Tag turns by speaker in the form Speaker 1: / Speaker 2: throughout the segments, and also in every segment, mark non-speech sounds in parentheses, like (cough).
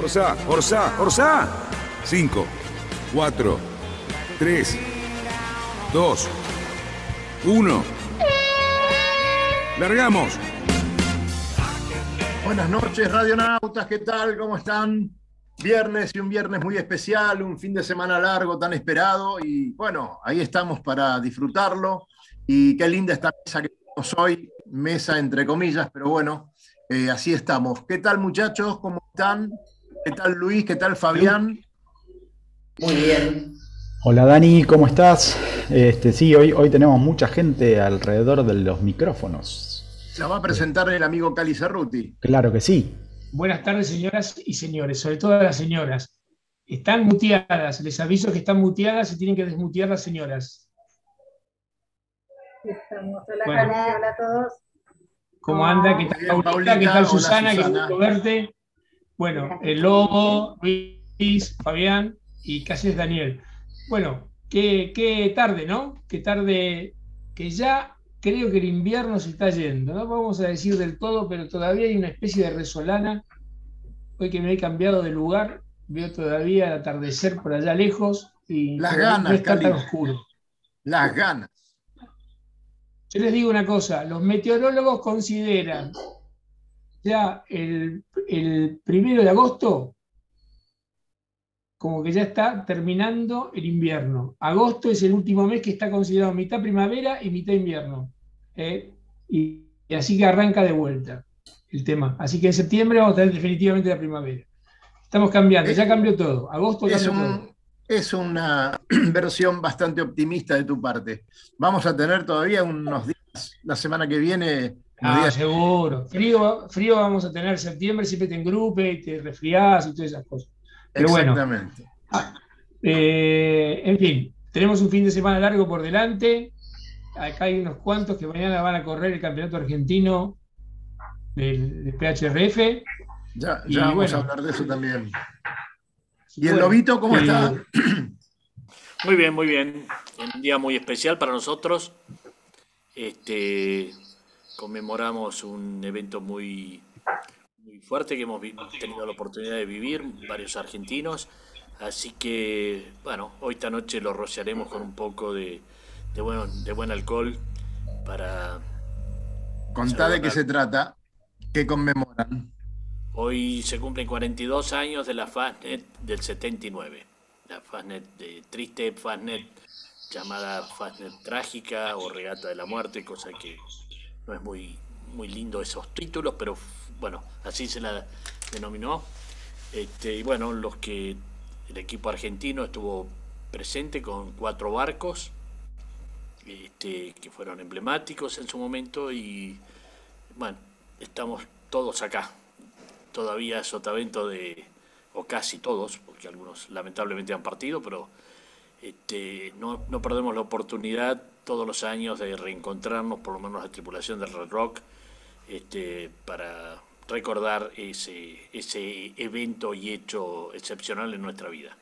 Speaker 1: Orsa, Orsa, Orsa. 5, 4, 3, 2, 1. Largamos.
Speaker 2: Buenas noches, radionautas, ¿qué tal? ¿Cómo están? Viernes y un viernes muy especial, un fin de semana largo tan esperado y bueno, ahí estamos para disfrutarlo y qué linda esta mesa que tenemos hoy, mesa entre comillas, pero bueno, eh, así estamos. ¿Qué tal muchachos? ¿Cómo están? ¿Qué tal Luis? ¿Qué tal Fabián?
Speaker 3: Muy bien.
Speaker 4: Hola Dani, ¿cómo estás? Este, sí, hoy, hoy tenemos mucha gente alrededor de los micrófonos.
Speaker 2: La va a presentar el amigo Cali Cerruti.
Speaker 4: Claro que sí.
Speaker 5: Buenas tardes, señoras y señores, sobre todo a las señoras. Están muteadas, les aviso que están muteadas y tienen que desmutear las señoras.
Speaker 6: Estamos. Hola,
Speaker 5: Bueno.
Speaker 6: Cali, hola a todos.
Speaker 5: ¿Cómo anda? ¿Qué tal Paulita? ¿Qué tal
Speaker 2: hola,
Speaker 5: Susana? Qué
Speaker 2: Susana.
Speaker 5: gusto verte. Bueno, el Lobo, Luis, Fabián y casi es Daniel. Bueno, qué, qué tarde, ¿no? Qué tarde que ya creo que el invierno se está yendo. No vamos a decir del todo, pero todavía hay una especie de resolana. Hoy que me he cambiado de lugar, veo todavía el atardecer por allá lejos y
Speaker 2: Las ganas,
Speaker 5: no está tan oscuro.
Speaker 2: Las ganas.
Speaker 5: Yo les digo una cosa, los meteorólogos consideran ya el, el primero de agosto como que ya está terminando el invierno. Agosto es el último mes que está considerado mitad primavera y mitad invierno. ¿eh? Y, y así que arranca de vuelta el tema. Así que en septiembre vamos a tener definitivamente la primavera. Estamos cambiando, ya cambió todo. Agosto
Speaker 2: Es,
Speaker 5: cambió todo.
Speaker 2: es una (clears throat) versión bastante optimista de tu parte. Vamos a tener todavía unos días, la semana que viene,
Speaker 5: Ah,
Speaker 2: días
Speaker 5: seguro. Frío, frío vamos a tener septiembre, siempre te engrupe y te resfriás y todas esas cosas. Pero bueno,
Speaker 2: Exactamente.
Speaker 5: eh, en fin, tenemos un fin de semana largo por delante. Acá hay unos cuantos que mañana van a correr el campeonato argentino del, del PHRF.
Speaker 2: Ya,
Speaker 5: y
Speaker 2: ya vamos
Speaker 5: bueno.
Speaker 2: a hablar de eso también. ¿Y el
Speaker 5: Bueno,
Speaker 2: lobito cómo
Speaker 5: eh,
Speaker 2: está?
Speaker 3: Muy bien, muy bien. Un día muy especial para nosotros. Este, conmemoramos un evento muy, muy fuerte que hemos tenido la oportunidad de vivir, varios argentinos. Así que, bueno, hoy esta noche lo rociaremos con un poco de, de, buen, de buen alcohol para...
Speaker 2: Contá de qué se trata, qué conmemoran.
Speaker 3: Hoy se cumplen 42 años de la Fastnet del 79. La Fastnet de triste Fastnet llamada Fastnet trágica o regata de la muerte, cosa que no es muy, muy lindo esos títulos, pero bueno, así se la denominó. Este, y bueno, los que el equipo argentino estuvo presente con cuatro barcos este, que fueron emblemáticos en su momento y bueno, estamos todos acá. Todavía Sotavento de, o casi todos, porque algunos lamentablemente han partido, pero este, no, no perdemos la oportunidad todos los años de reencontrarnos, por lo menos la tripulación del Red Rock, este, para recordar ese, ese evento y hecho excepcional en nuestra vida.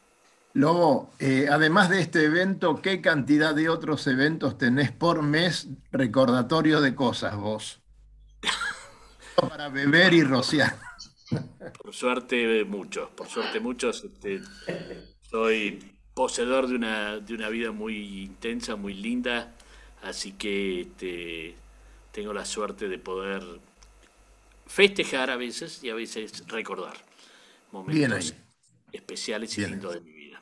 Speaker 2: Lobo, eh, además de este evento, ¿qué cantidad de otros eventos tenés por mes recordatorio de cosas vos? (laughs) Para beber y rociar.
Speaker 3: Por suerte muchos, por suerte muchos. Este, soy poseedor de una, de una vida muy intensa, muy linda, así que este, tengo la suerte de poder festejar a veces y a veces recordar momentos especiales y
Speaker 2: Bien
Speaker 3: lindos de mi vida.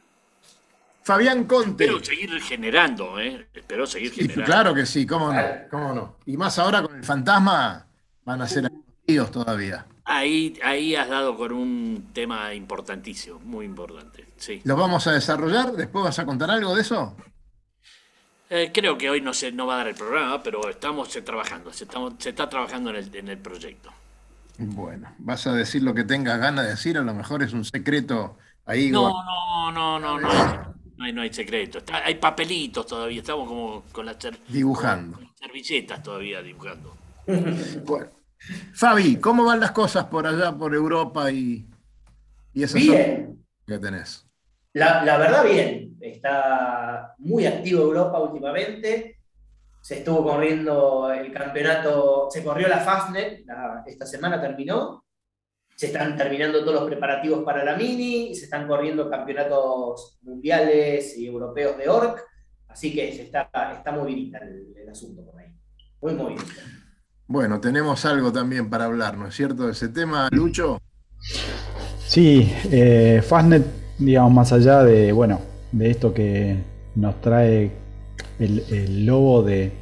Speaker 2: Fabián Conte.
Speaker 3: Espero seguir generando, ¿eh? Espero seguir
Speaker 2: Sí,
Speaker 3: generando.
Speaker 2: claro que sí, cómo no, cómo no. Y más ahora con el fantasma van a ser amigos todavía.
Speaker 3: Ahí, ahí has dado con un tema importantísimo, muy importante. Sí.
Speaker 2: ¿Los vamos a desarrollar? ¿Después vas a contar algo de eso?
Speaker 3: Eh, creo que hoy no se no va a dar el programa, pero estamos trabajando, se, estamos, se está trabajando en el, en el proyecto.
Speaker 2: Bueno, vas a decir lo que tengas ganas de decir, a lo mejor es un secreto ahí.
Speaker 3: No, no, no, no, no. No hay, no hay secreto. hay papelitos todavía. Estamos como con las
Speaker 2: dibujando.
Speaker 3: servilletas todavía dibujando. (laughs)
Speaker 2: bueno. Fabi, ¿cómo van las cosas por allá, por Europa y, y esas
Speaker 6: bien.
Speaker 2: que tenés?
Speaker 6: La, la, verdad, bien. Está muy activo Europa últimamente. Se estuvo corriendo el campeonato, se corrió la Fastnet, esta semana terminó. Se están terminando todos los preparativos para la Mini, se están corriendo campeonatos mundiales y europeos de ORC. Así que se está, está muy bien el, el asunto por ahí. Muy, bien.
Speaker 2: Bueno, tenemos algo también para hablar, ¿no es cierto? De ese tema, Lucho.
Speaker 4: Sí, eh, Fastnet, digamos, más allá de, bueno, de esto que nos trae el, lobo de,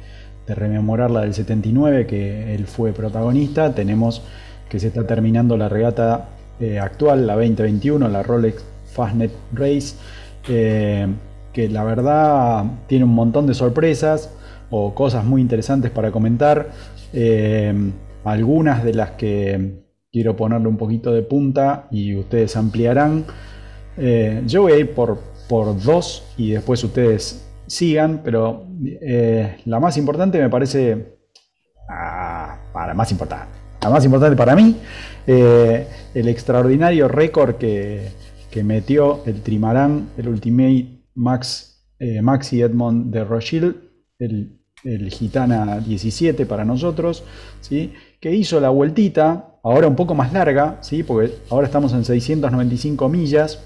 Speaker 4: rememorar la del 79, que él fue protagonista, tenemos que se está terminando la regata eh, actual, la 2021, la Rolex Fastnet Race, eh, que la verdad tiene un montón de sorpresas o cosas muy interesantes para comentar. Eh, algunas de las que quiero ponerle un poquito de punta y ustedes ampliarán. Eh, yo voy a ir por, por dos y después ustedes sigan, pero eh, la más importante me parece, ah, para más importante, la más importante para mí, el extraordinario récord que, que, metió el Trimarán, el Ultimate Max, Maxi Edmond de Rochelle, el el Gitana 17 para nosotros, ¿sí? que hizo la vueltita, ahora un poco más larga, ¿sí? porque ahora estamos en 695 millas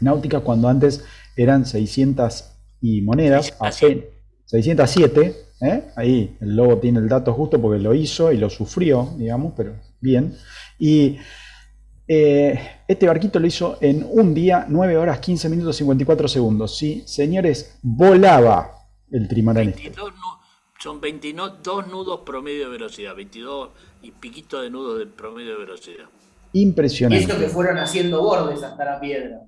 Speaker 4: náuticas cuando antes eran 600 y monedas, 607, ¿eh? ahí el lobo tiene el dato justo porque lo hizo y lo sufrió, digamos, pero bien. Y eh, este barquito lo hizo en un día, 9 horas 15 minutos 54 segundos. ¿sí? Señores, volaba el trimarán.
Speaker 3: Este. Son 22 nudos promedio de velocidad, 22 y piquito de nudos de promedio de velocidad.
Speaker 4: Impresionante.
Speaker 6: Y eso que fueron haciendo bordes hasta la piedra.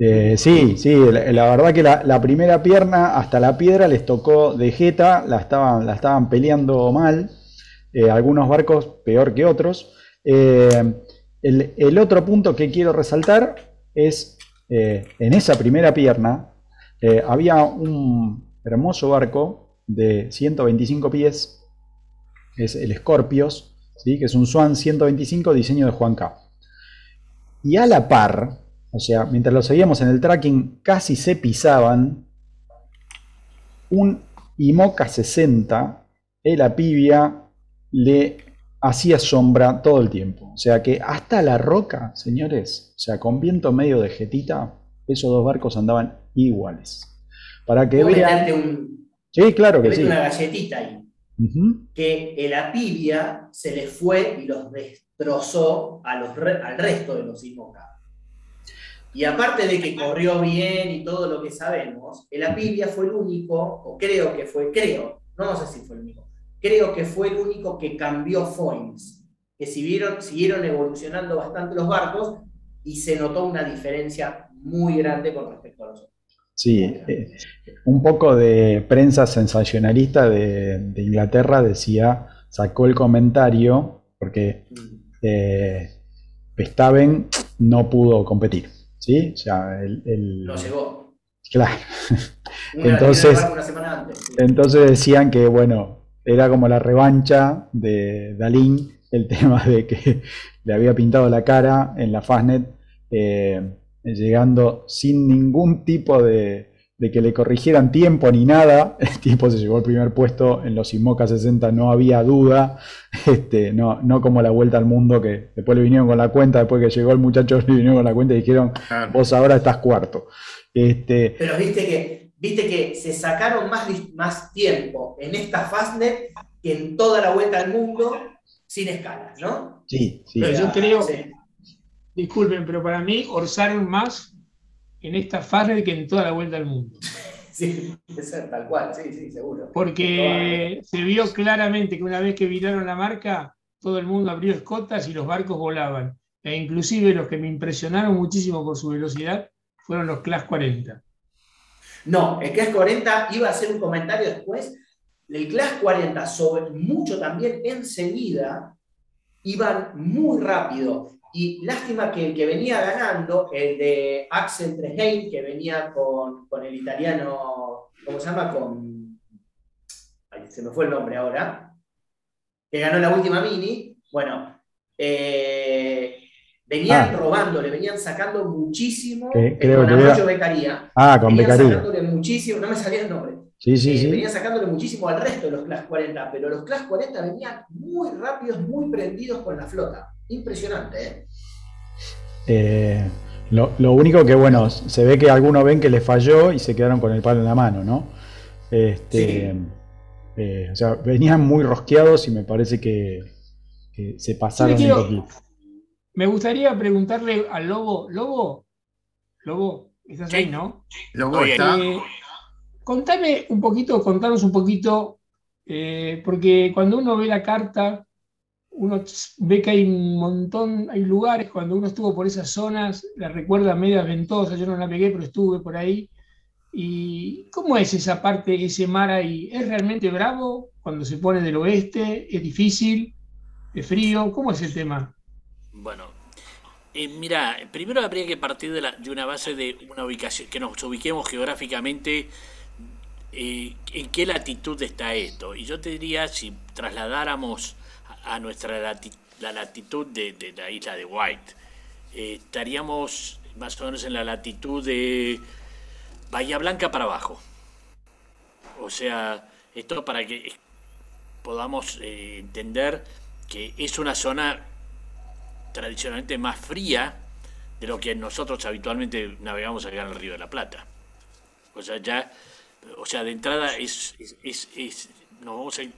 Speaker 4: Eh, sí, sí, la, verdad que la, primera pierna hasta la piedra les tocó de jeta, la estaban, la estaban peleando mal, eh, algunos barcos peor que otros. Eh, el, otro punto que quiero resaltar es, en esa primera pierna, había un, hermoso barco de 125 pies, es el Scorpios, ¿sí? que es un Swan 125 diseño de Juan K. Y a la par, o sea, mientras lo seguíamos en el tracking, casi se pisaban un IMOCA 60, el Apivia le hacía sombra todo el tiempo. O sea que hasta la roca, señores, o sea, con viento medio de jetita, esos dos barcos andaban iguales. Para que vean.
Speaker 6: Un,
Speaker 4: sí, claro que sí.
Speaker 6: una galletita ahí. Que el Apivia se les fue y los destrozó a los, al resto de los IMOCA. Y aparte de que corrió bien y todo lo que sabemos, el Apivia fue el único, o creo que fue, creo, no sé si fue el único, creo que fue el único que cambió foils, que siguieron, siguieron evolucionando bastante los barcos y se notó una diferencia muy grande con respecto a los otros.
Speaker 4: Sí, eh, un poco de prensa sensacionalista de, Inglaterra decía, sacó el comentario porque eh, no pudo competir, ¿sí? O sea, el,
Speaker 6: Lo llegó.
Speaker 4: Claro. (laughs) entonces, entonces decían que, bueno, era como la revancha de Dalín, el (laughs) tema de que le había pintado la cara en la Fastnet. Eh, llegando sin ningún tipo de, que le corrigieran tiempo ni nada. (laughs) El tipo se llevó el primer puesto en los IMOCA 60, no había duda. (laughs) Este, no, no como la vuelta al mundo que después le vinieron con la cuenta, después que llegó el muchacho (laughs) le vinieron con la cuenta y dijeron, vos ahora estás cuarto. Este,
Speaker 6: Pero viste que, viste que se sacaron más, más tiempo en esta Fastnet que en toda la vuelta al mundo sin escalas, ¿no?
Speaker 4: Sí, sí.
Speaker 5: Pero yo creo, disculpen, pero para mí orzaron más en esta fase que en toda la vuelta al mundo. (laughs)
Speaker 6: Sí, es tal cual, sí, sí, seguro.
Speaker 5: Porque se vio claramente que una vez que viraron la marca, todo el mundo abrió escotas y los barcos volaban. E inclusive los que me impresionaron muchísimo por su velocidad fueron los Class 40.
Speaker 6: No, el Class 40 iba a hacer un comentario después. El Class 40 sobre mucho también enseguida iban muy rápido. Y lástima que el que venía ganando, el de Axel Treheim, que venía con, con el italiano, ¿cómo se llama? Con. Ay, se me fue el nombre ahora. Que ganó la última mini. Bueno, eh, venían
Speaker 4: Ah.
Speaker 6: robando, le venían sacando muchísimo.
Speaker 4: Que- creo
Speaker 6: con
Speaker 4: que
Speaker 6: Beccaria.
Speaker 4: Ah, con
Speaker 6: venían
Speaker 4: Beccaria.
Speaker 6: sacándole muchísimo, no me salía el nombre.
Speaker 4: Sí, sí,
Speaker 6: Eh,
Speaker 4: sí.
Speaker 6: Venían sacándole muchísimo al resto de los Class 40, pero los Class 40 venían muy rápidos, muy prendidos con la flota. Impresionante, ¿eh?
Speaker 4: Eh, lo, lo único que, bueno, se ve que algunos ven que les falló y se quedaron con el palo en la mano, ¿no? Este, eh, o sea, venían muy rosqueados y me parece que, que se pasaron
Speaker 5: quiero-
Speaker 4: un poquito.
Speaker 5: Me gustaría preguntarle al Lobo, Lobo, Lobo, estás
Speaker 3: Sí.
Speaker 5: ahí, ¿no?
Speaker 2: Luego
Speaker 3: Oye,
Speaker 2: está.
Speaker 5: Eh, contame un poquito, contanos un poquito, eh, porque cuando uno ve la carta, uno ve que hay un montón, hay lugares, cuando uno estuvo por esas zonas, la recuerda media ventosa, yo no la pegué, pero estuve por ahí. ¿Y cómo es esa parte, ese mar ahí? ¿Es realmente bravo cuando se pone del oeste? ¿Es difícil? ¿Es frío? ¿Cómo es el tema?
Speaker 3: Bueno, eh, mira, primero habría que partir de una base de una ubicación, que nos ubiquemos geográficamente eh, en qué latitud está esto. Y yo te diría, si trasladáramos a, nuestra la latitud de, de la isla de White, eh, estaríamos más o menos en la latitud de Bahía Blanca para abajo. O sea, esto para que podamos eh, entender que es una zona tradicionalmente más fría de lo que nosotros habitualmente navegamos acá en el Río de la Plata. O sea, ya, o sea, de entrada es, es, es-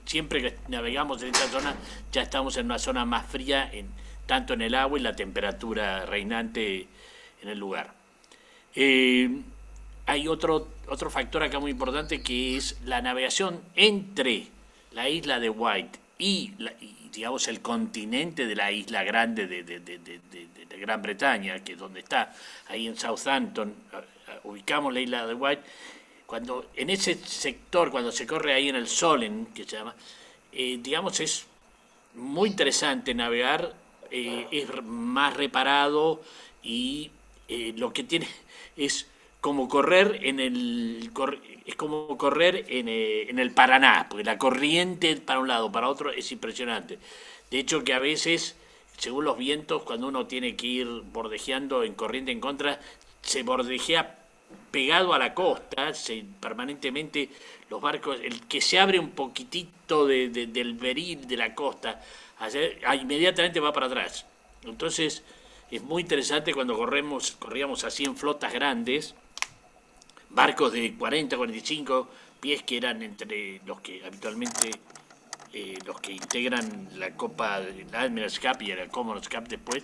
Speaker 3: siempre que navegamos en esta zona, ya estamos en una zona más fría, en, tanto en el agua y la temperatura reinante en el lugar. Eh, hay otro, otro factor acá muy importante que es la navegación entre la isla de White y, la- y, digamos el continente de la isla grande de, de- de- de- Gran Bretaña, que es donde está, ahí en Southampton, ubicamos la isla de White. Cuando en ese sector, cuando se corre ahí en el Solen, que se llama, eh, digamos es muy interesante navegar, eh, es más reparado y eh, lo que tiene (laughs) es como correr en el es como correr en, en el Paraná, porque la corriente para un lado, para otro es impresionante. De hecho que a veces, según los vientos, cuando uno tiene que ir bordejeando en corriente en contra, se bordejea pegado a la costa, permanentemente los barcos, el que se abre un poquitito de- de- del beril de la costa, ah, inmediatamente va para atrás. Entonces es muy interesante cuando corremos, corríamos así en flotas grandes, barcos de 40, 45 pies que eran entre los que habitualmente eh, los que integran la Copa, la Admirals Cup y la Commons Cup después,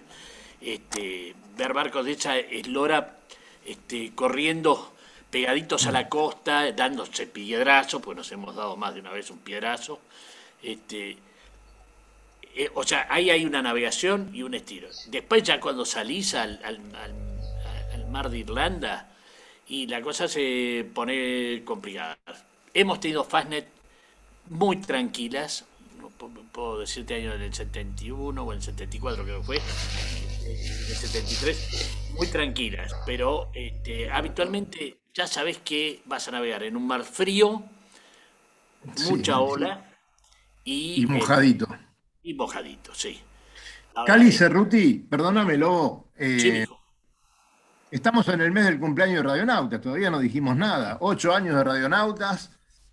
Speaker 3: este, ver barcos de esa eslora este, corriendo pegaditos a la costa, dándose piedrazos, pues nos hemos dado más de una vez un piedrazo. Este, eh, o sea, ahí hay una navegación y un estilo. Después ya cuando salís al, al- al- al mar de Irlanda y la cosa se pone complicada. Hemos tenido Fastnet muy tranquilas, puedo decirte año del 71 o el 74 creo que fue, eh, el 73, muy tranquilas, pero este, habitualmente ya sabes que vas a navegar en un mar frío, mucha
Speaker 2: sí.
Speaker 3: ola y,
Speaker 2: Y
Speaker 3: eh,
Speaker 2: mojadito.
Speaker 3: y mojadito, sí.
Speaker 2: Cali Cerruti, perdóname, Lobo. eh,
Speaker 3: sí,
Speaker 2: estamos en el mes del cumpleaños de Radionautas, todavía no dijimos nada. Ocho años de Radionautas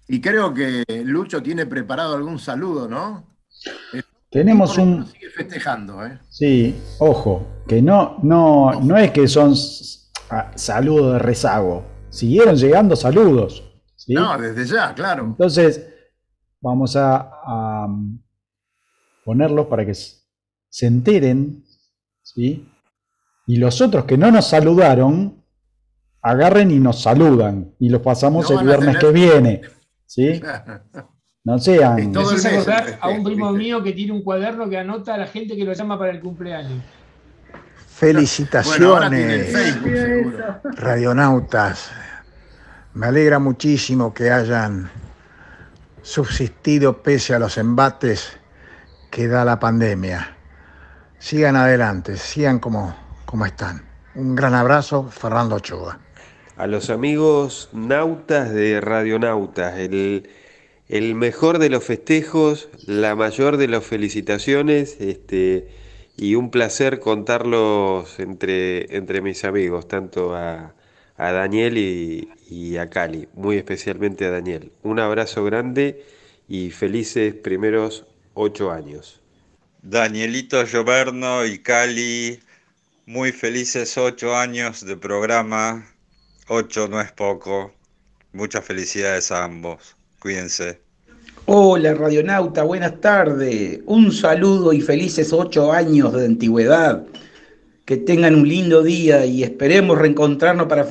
Speaker 2: y creo que Lucho tiene preparado algún saludo, ¿no?
Speaker 4: Tenemos un,
Speaker 2: lo sigue festejando, ¿eh?
Speaker 4: Sí, ojo, que no, no, no es que son saludos de rezago. Siguieron llegando saludos. ¿sí?
Speaker 2: No, desde ya, claro.
Speaker 4: Entonces, vamos a, a, um, ponerlos para que se enteren. ¿sí? Y los otros que no nos saludaron, agarren y nos saludan. Y los pasamos
Speaker 2: No
Speaker 4: el viernes
Speaker 2: tener-
Speaker 4: que viene. (laughs) ¿sí? No sean.
Speaker 2: Todo el mes
Speaker 5: acordar a un primo
Speaker 2: ¿viste?
Speaker 5: mío que tiene un cuaderno que anota a la gente que lo llama para el cumpleaños.
Speaker 2: Bueno,
Speaker 7: Felicitaciones,
Speaker 2: Facebook, seguro.
Speaker 7: radionautas. Me alegra muchísimo que hayan subsistido pese a los embates que da la pandemia. sigan adelante, sigan como, como están. Un gran abrazo, Fernando Ochoa.
Speaker 8: A los amigos nautas de Radionautas, el, el mejor de los festejos, la mayor de las felicitaciones, este, y un placer contarlos entre, entre mis amigos, tanto a, a Daniel y, y a Cali, muy especialmente a Daniel. Un abrazo grande y felices primeros ocho años.
Speaker 9: Danielito Gioverno y Cali, muy felices ocho años de programa. Ocho no es poco. Muchas felicidades a ambos. Cuídense.
Speaker 10: Hola Radionauta, buenas tardes. Un saludo y felices ocho años de antigüedad. Que tengan un lindo día y esperemos reencontrarnos para,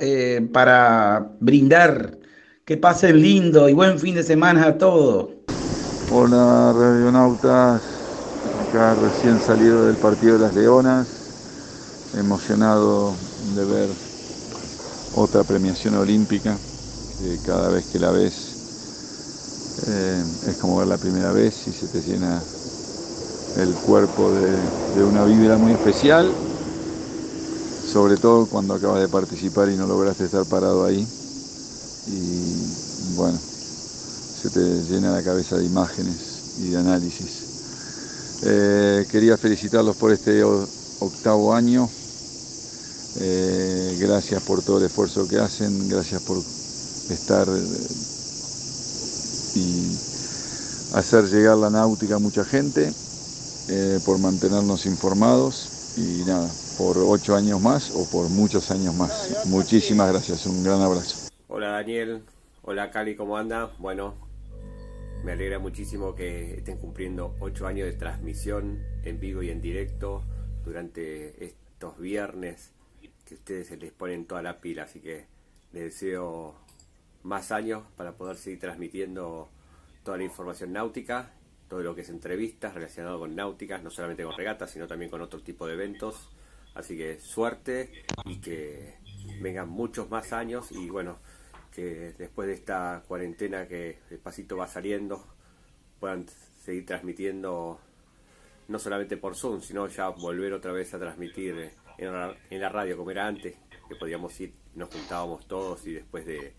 Speaker 10: eh, para brindar. Que pasen lindo y buen fin de semana a todos.
Speaker 11: Hola Radionautas, acá recién salido del partido de las Leonas, emocionado de ver otra premiación olímpica, que cada vez que la ves eh, es como ver la primera vez y se te llena el cuerpo de, de una vibra muy especial, sobre todo cuando acabas de participar y no lograste estar parado ahí. Y bueno, se te llena la cabeza de imágenes y de análisis. Eh, quería felicitarlos por este octavo año. Eh, gracias por todo el esfuerzo que hacen, gracias por estar y hacer llegar la náutica a mucha gente, por mantenernos informados y nada, por ocho años más o por muchos años más. Muchísimas gracias, un gran abrazo.
Speaker 12: Hola Daniel, hola Cali, ¿cómo anda? Bueno, me alegra muchísimo que estén cumpliendo ocho años de transmisión en vivo y en directo durante estos viernes que ustedes se les ponen toda la pila, así que les deseo más años para poder seguir transmitiendo toda la información náutica, todo lo que es entrevistas relacionado con náuticas, no solamente con regatas, sino también con otro tipo de eventos. Así que suerte y que vengan muchos más años y bueno, que después de esta cuarentena que despacito va saliendo, puedan seguir transmitiendo no solamente por Zoom, sino ya volver otra vez a transmitir en la, en la radio como era antes, que podíamos ir, nos juntábamos todos y después de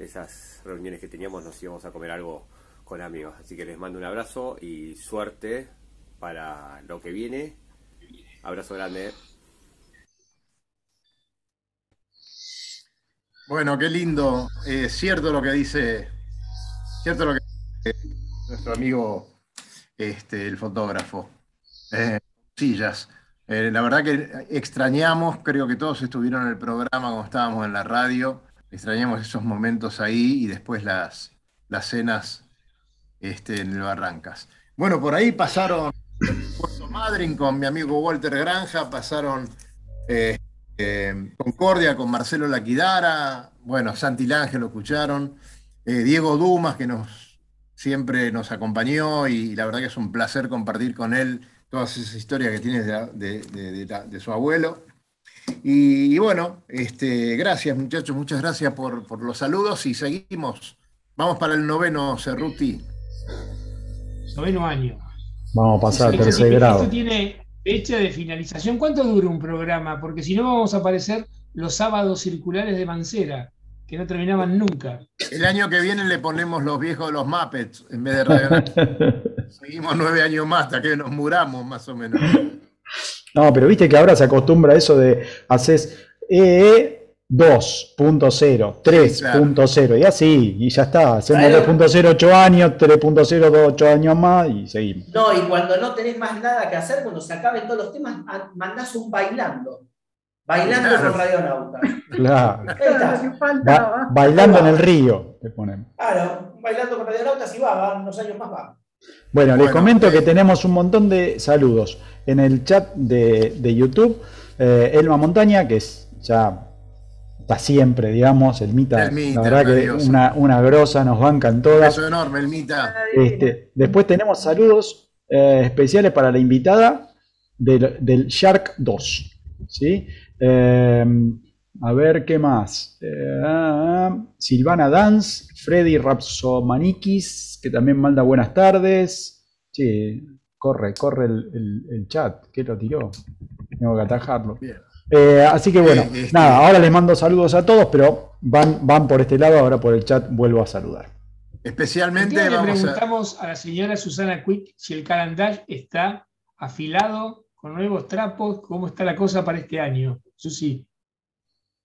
Speaker 12: esas reuniones que teníamos nos íbamos a comer algo con amigos. Así que les mando un abrazo y suerte para lo que viene. Abrazo grande.
Speaker 2: Bueno, qué lindo. Eh, cierto lo que dice, cierto lo que dice nuestro amigo, este, el fotógrafo. Eh, sillas. Eh, la verdad que extrañamos, creo que todos estuvieron en el programa cuando estábamos en la radio, extrañamos esos momentos ahí y después las, las cenas este, en el Barrancas. Bueno, por ahí pasaron Puerto Madryn con mi amigo Walter Granja, pasaron eh, Concordia con Marcelo Laquidara, bueno, Santi Lange lo escucharon, eh, Diego Dumas, que nos, siempre nos acompañó y, la verdad que es un placer compartir con él todas esas historias que tiene de, su abuelo. Y, bueno, este, gracias muchachos, muchas gracias por, los saludos y seguimos. Vamos para el noveno, Cerruti.
Speaker 5: Noveno año.
Speaker 4: Vamos a pasar al tercer grado.
Speaker 5: tiene, fecha de finalización. ¿Cuánto dura un programa? Porque si no vamos a aparecer los sábados circulares de Mancera, que no terminaban nunca.
Speaker 2: El año que viene le ponemos los viejos de los Muppets en vez de Radio (laughs) Seguimos nueve años más hasta que nos muramos, más o menos.
Speaker 4: No, pero viste que ahora se acostumbra a eso de haces EE 2.0, 3.0 y así, y ya está. Hacemos 2.0 8 años, 3.0 8 años más y seguimos.
Speaker 6: No, y cuando no tenés más nada que hacer, cuando se acaben todos los temas, mandás un bailando. Bailando con Radionauta.
Speaker 4: Claro. bailando en el río, te ponemos.
Speaker 6: Claro, bailando con Radionauta, si va, va, unos años más va.
Speaker 4: Bueno, les comento que tenemos un montón de saludos en el chat de, de YouTube. Eh, Elma Montaña, que es ya siempre, digamos, el Mita, la verdad que una, una grosa, nos bancan todas.
Speaker 2: Eso enorme, el Mita.
Speaker 4: Este, después tenemos saludos eh, especiales para la invitada del, Shark 2. ¿sí? Em, a ver, ¿qué más? Eh, Silvana Dance, Freddy Rapsomanikis, que también manda buenas tardes. Sí, corre, corre el, chat. ¿Qué lo tiró? Tengo que atajarlo. Eh, así que bueno, este- nada, ahora les mando saludos a todos, pero van, van por este lado, ahora por el chat vuelvo a saludar.
Speaker 2: Especialmente
Speaker 5: le preguntamos a... la señora Susana Quick si el calendario está afilado, con nuevos trapos, cómo está la cosa para este año. Susi.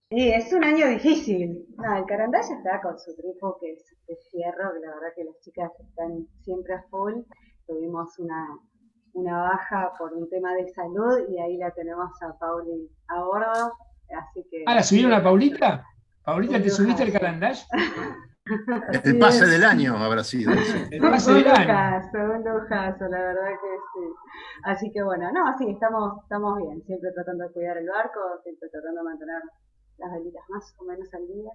Speaker 13: Sí, es un año difícil. No, el Carandaya está con su tripo que es de fierro, que la verdad que las chicas están siempre a full. Tuvimos una, una baja por un tema de salud y ahí la tenemos a Pauli a bordo. Así que,
Speaker 5: ah, ¿la subieron a Paulita? ¿Paulita, te subiste el Carandaya?
Speaker 2: El pase del año habrá sido.
Speaker 13: El pase del año. Un lujazo, la verdad que sí. Así que bueno, no, sí, estamos, estamos bien. Siempre tratando de cuidar el barco, siempre tratando de mantener las velitas más o menos al día.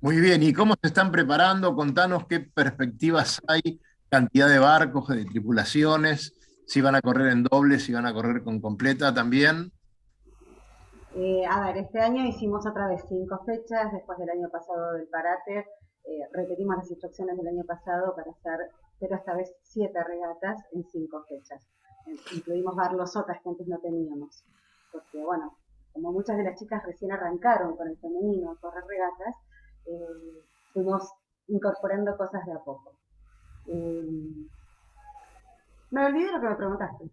Speaker 2: Muy bien, ¿y cómo se están preparando? Contanos qué perspectivas hay, cantidad de barcos, de tripulaciones, si van a correr en doble, si van a correr con completa también.
Speaker 13: Eh, a ver, este año hicimos otra vez cinco fechas, después del año pasado del parate, eh, repetimos las instrucciones del año pasado para hacer, pero esta vez siete regatas en cinco fechas. incluimos los otras que antes no teníamos, porque bueno, como muchas de las chicas recién arrancaron con el femenino a correr regatas, eh, fuimos incorporando cosas de a poco. Eh, me olvidé lo que me preguntaste.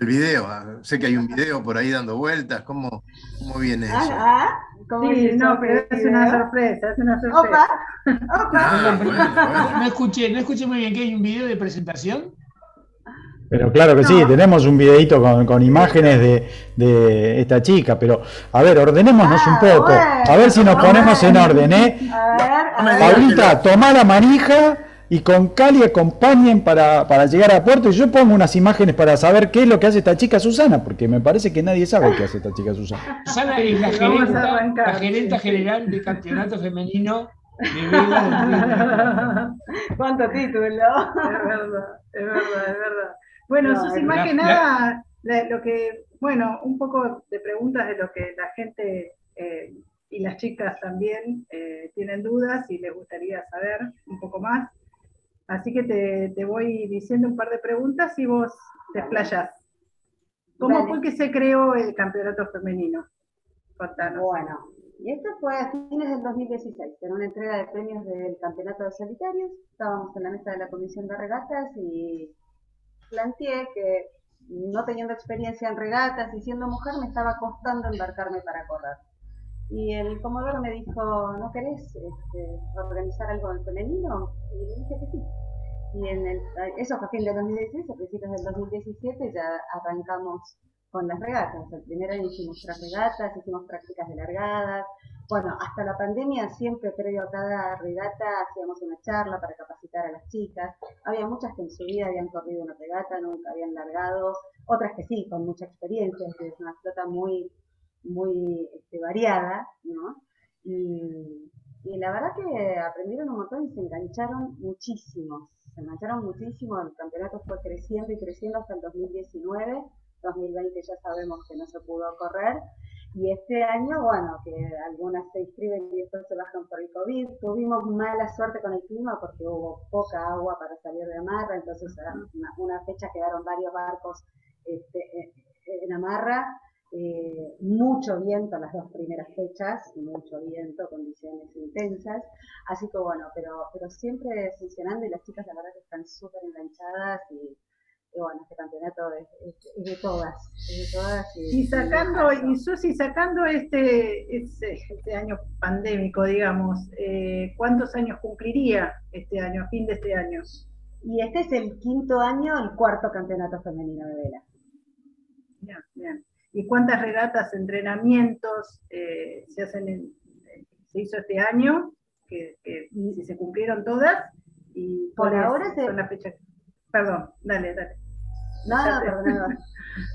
Speaker 2: El video, ah, sé que hay un video por ahí dando vueltas, ¿cómo, cómo viene eso?
Speaker 13: Ah,
Speaker 14: sí, no, pero es una sorpresa, es una sorpresa.
Speaker 5: Opa, opa. Ah, no, escuché, no escuché muy bien que hay un video de presentación.
Speaker 4: Pero claro que sí, tenemos un videito con, imágenes de, esta chica, pero a ver, ordenémonos un ah, poco, a ver si nos ponemos en orden, ¿eh? A ver, Paulita, toma la manija y con Cali acompañen para, llegar a puerto y yo pongo unas imágenes para saber qué es lo que hace esta chica Susana, porque me parece que nadie sabe qué hace esta chica Susana.
Speaker 5: Susana es la gerenta, la general del campeonato femenino de
Speaker 13: vida. (laughs) ¿Cuánto título? Es
Speaker 14: verdad, es verdad, es verdad. Bueno, no, Susi, más que nada, lo que, bueno, un poco de preguntas de lo que la gente eh, y las chicas también eh, tienen dudas y les gustaría saber un poco más. Así que te, voy diciendo un par de preguntas y vos te explayas. ¿Cómo fue que se creó el campeonato femenino?
Speaker 13: Contanos. Bueno, y esto fue a fines del 2016, en una entrega de premios del campeonato de solitarios. Estábamos en la mesa de la comisión de regatas y planteé que no teniendo experiencia en regatas y siendo mujer me estaba costando embarcarme para correr. Y el comodoro me dijo, ¿no querés este, organizar algo en femenino? Y le dije que sí. Y en el, eso fue a fin del 2016, a principios del 2017 ya arrancamos con las regatas. El primer año hicimos tres regatas, hicimos prácticas de largadas, bueno, hasta la pandemia siempre previo a cada regata hacíamos una charla para capacitar a las chicas. Había muchas que en su vida habían corrido una regata, nunca habían largado, otras que sí, con mucha experiencia, es una flota muy, muy este, variada, ¿no? Y, la verdad que aprendieron un montón y se engancharon muchísimo, se engancharon muchísimo, el campeonato fue creciendo y creciendo hasta el 2019, 2020 ya sabemos que no se pudo correr, y este año, bueno, que algunas se inscriben y después se bajan por el COVID. Tuvimos mala suerte con el clima porque hubo poca agua para salir de amarra, entonces una, una fecha quedaron varios barcos este, en amarra. Eh, mucho viento las dos primeras fechas, mucho viento, condiciones intensas. Así que bueno, pero, pero siempre funcionando y las chicas la verdad que están súper enganchadas y y bueno, este campeonato es, de todas, de todas
Speaker 14: y, sacando, y Susi, sacando este, este, año pandémico, digamos, eh, ¿cuántos años cumpliría este año, a fin de este año?
Speaker 13: Y este es el quinto año, el cuarto campeonato femenino de vela.
Speaker 14: Bien, bien. ¿Y cuántas regatas, entrenamientos eh, se hacen en, se hizo este año? Que, si se cumplieron todas y
Speaker 13: por ahora se,
Speaker 14: la fecha Perdón, dale, dale.
Speaker 13: No, no, perdón,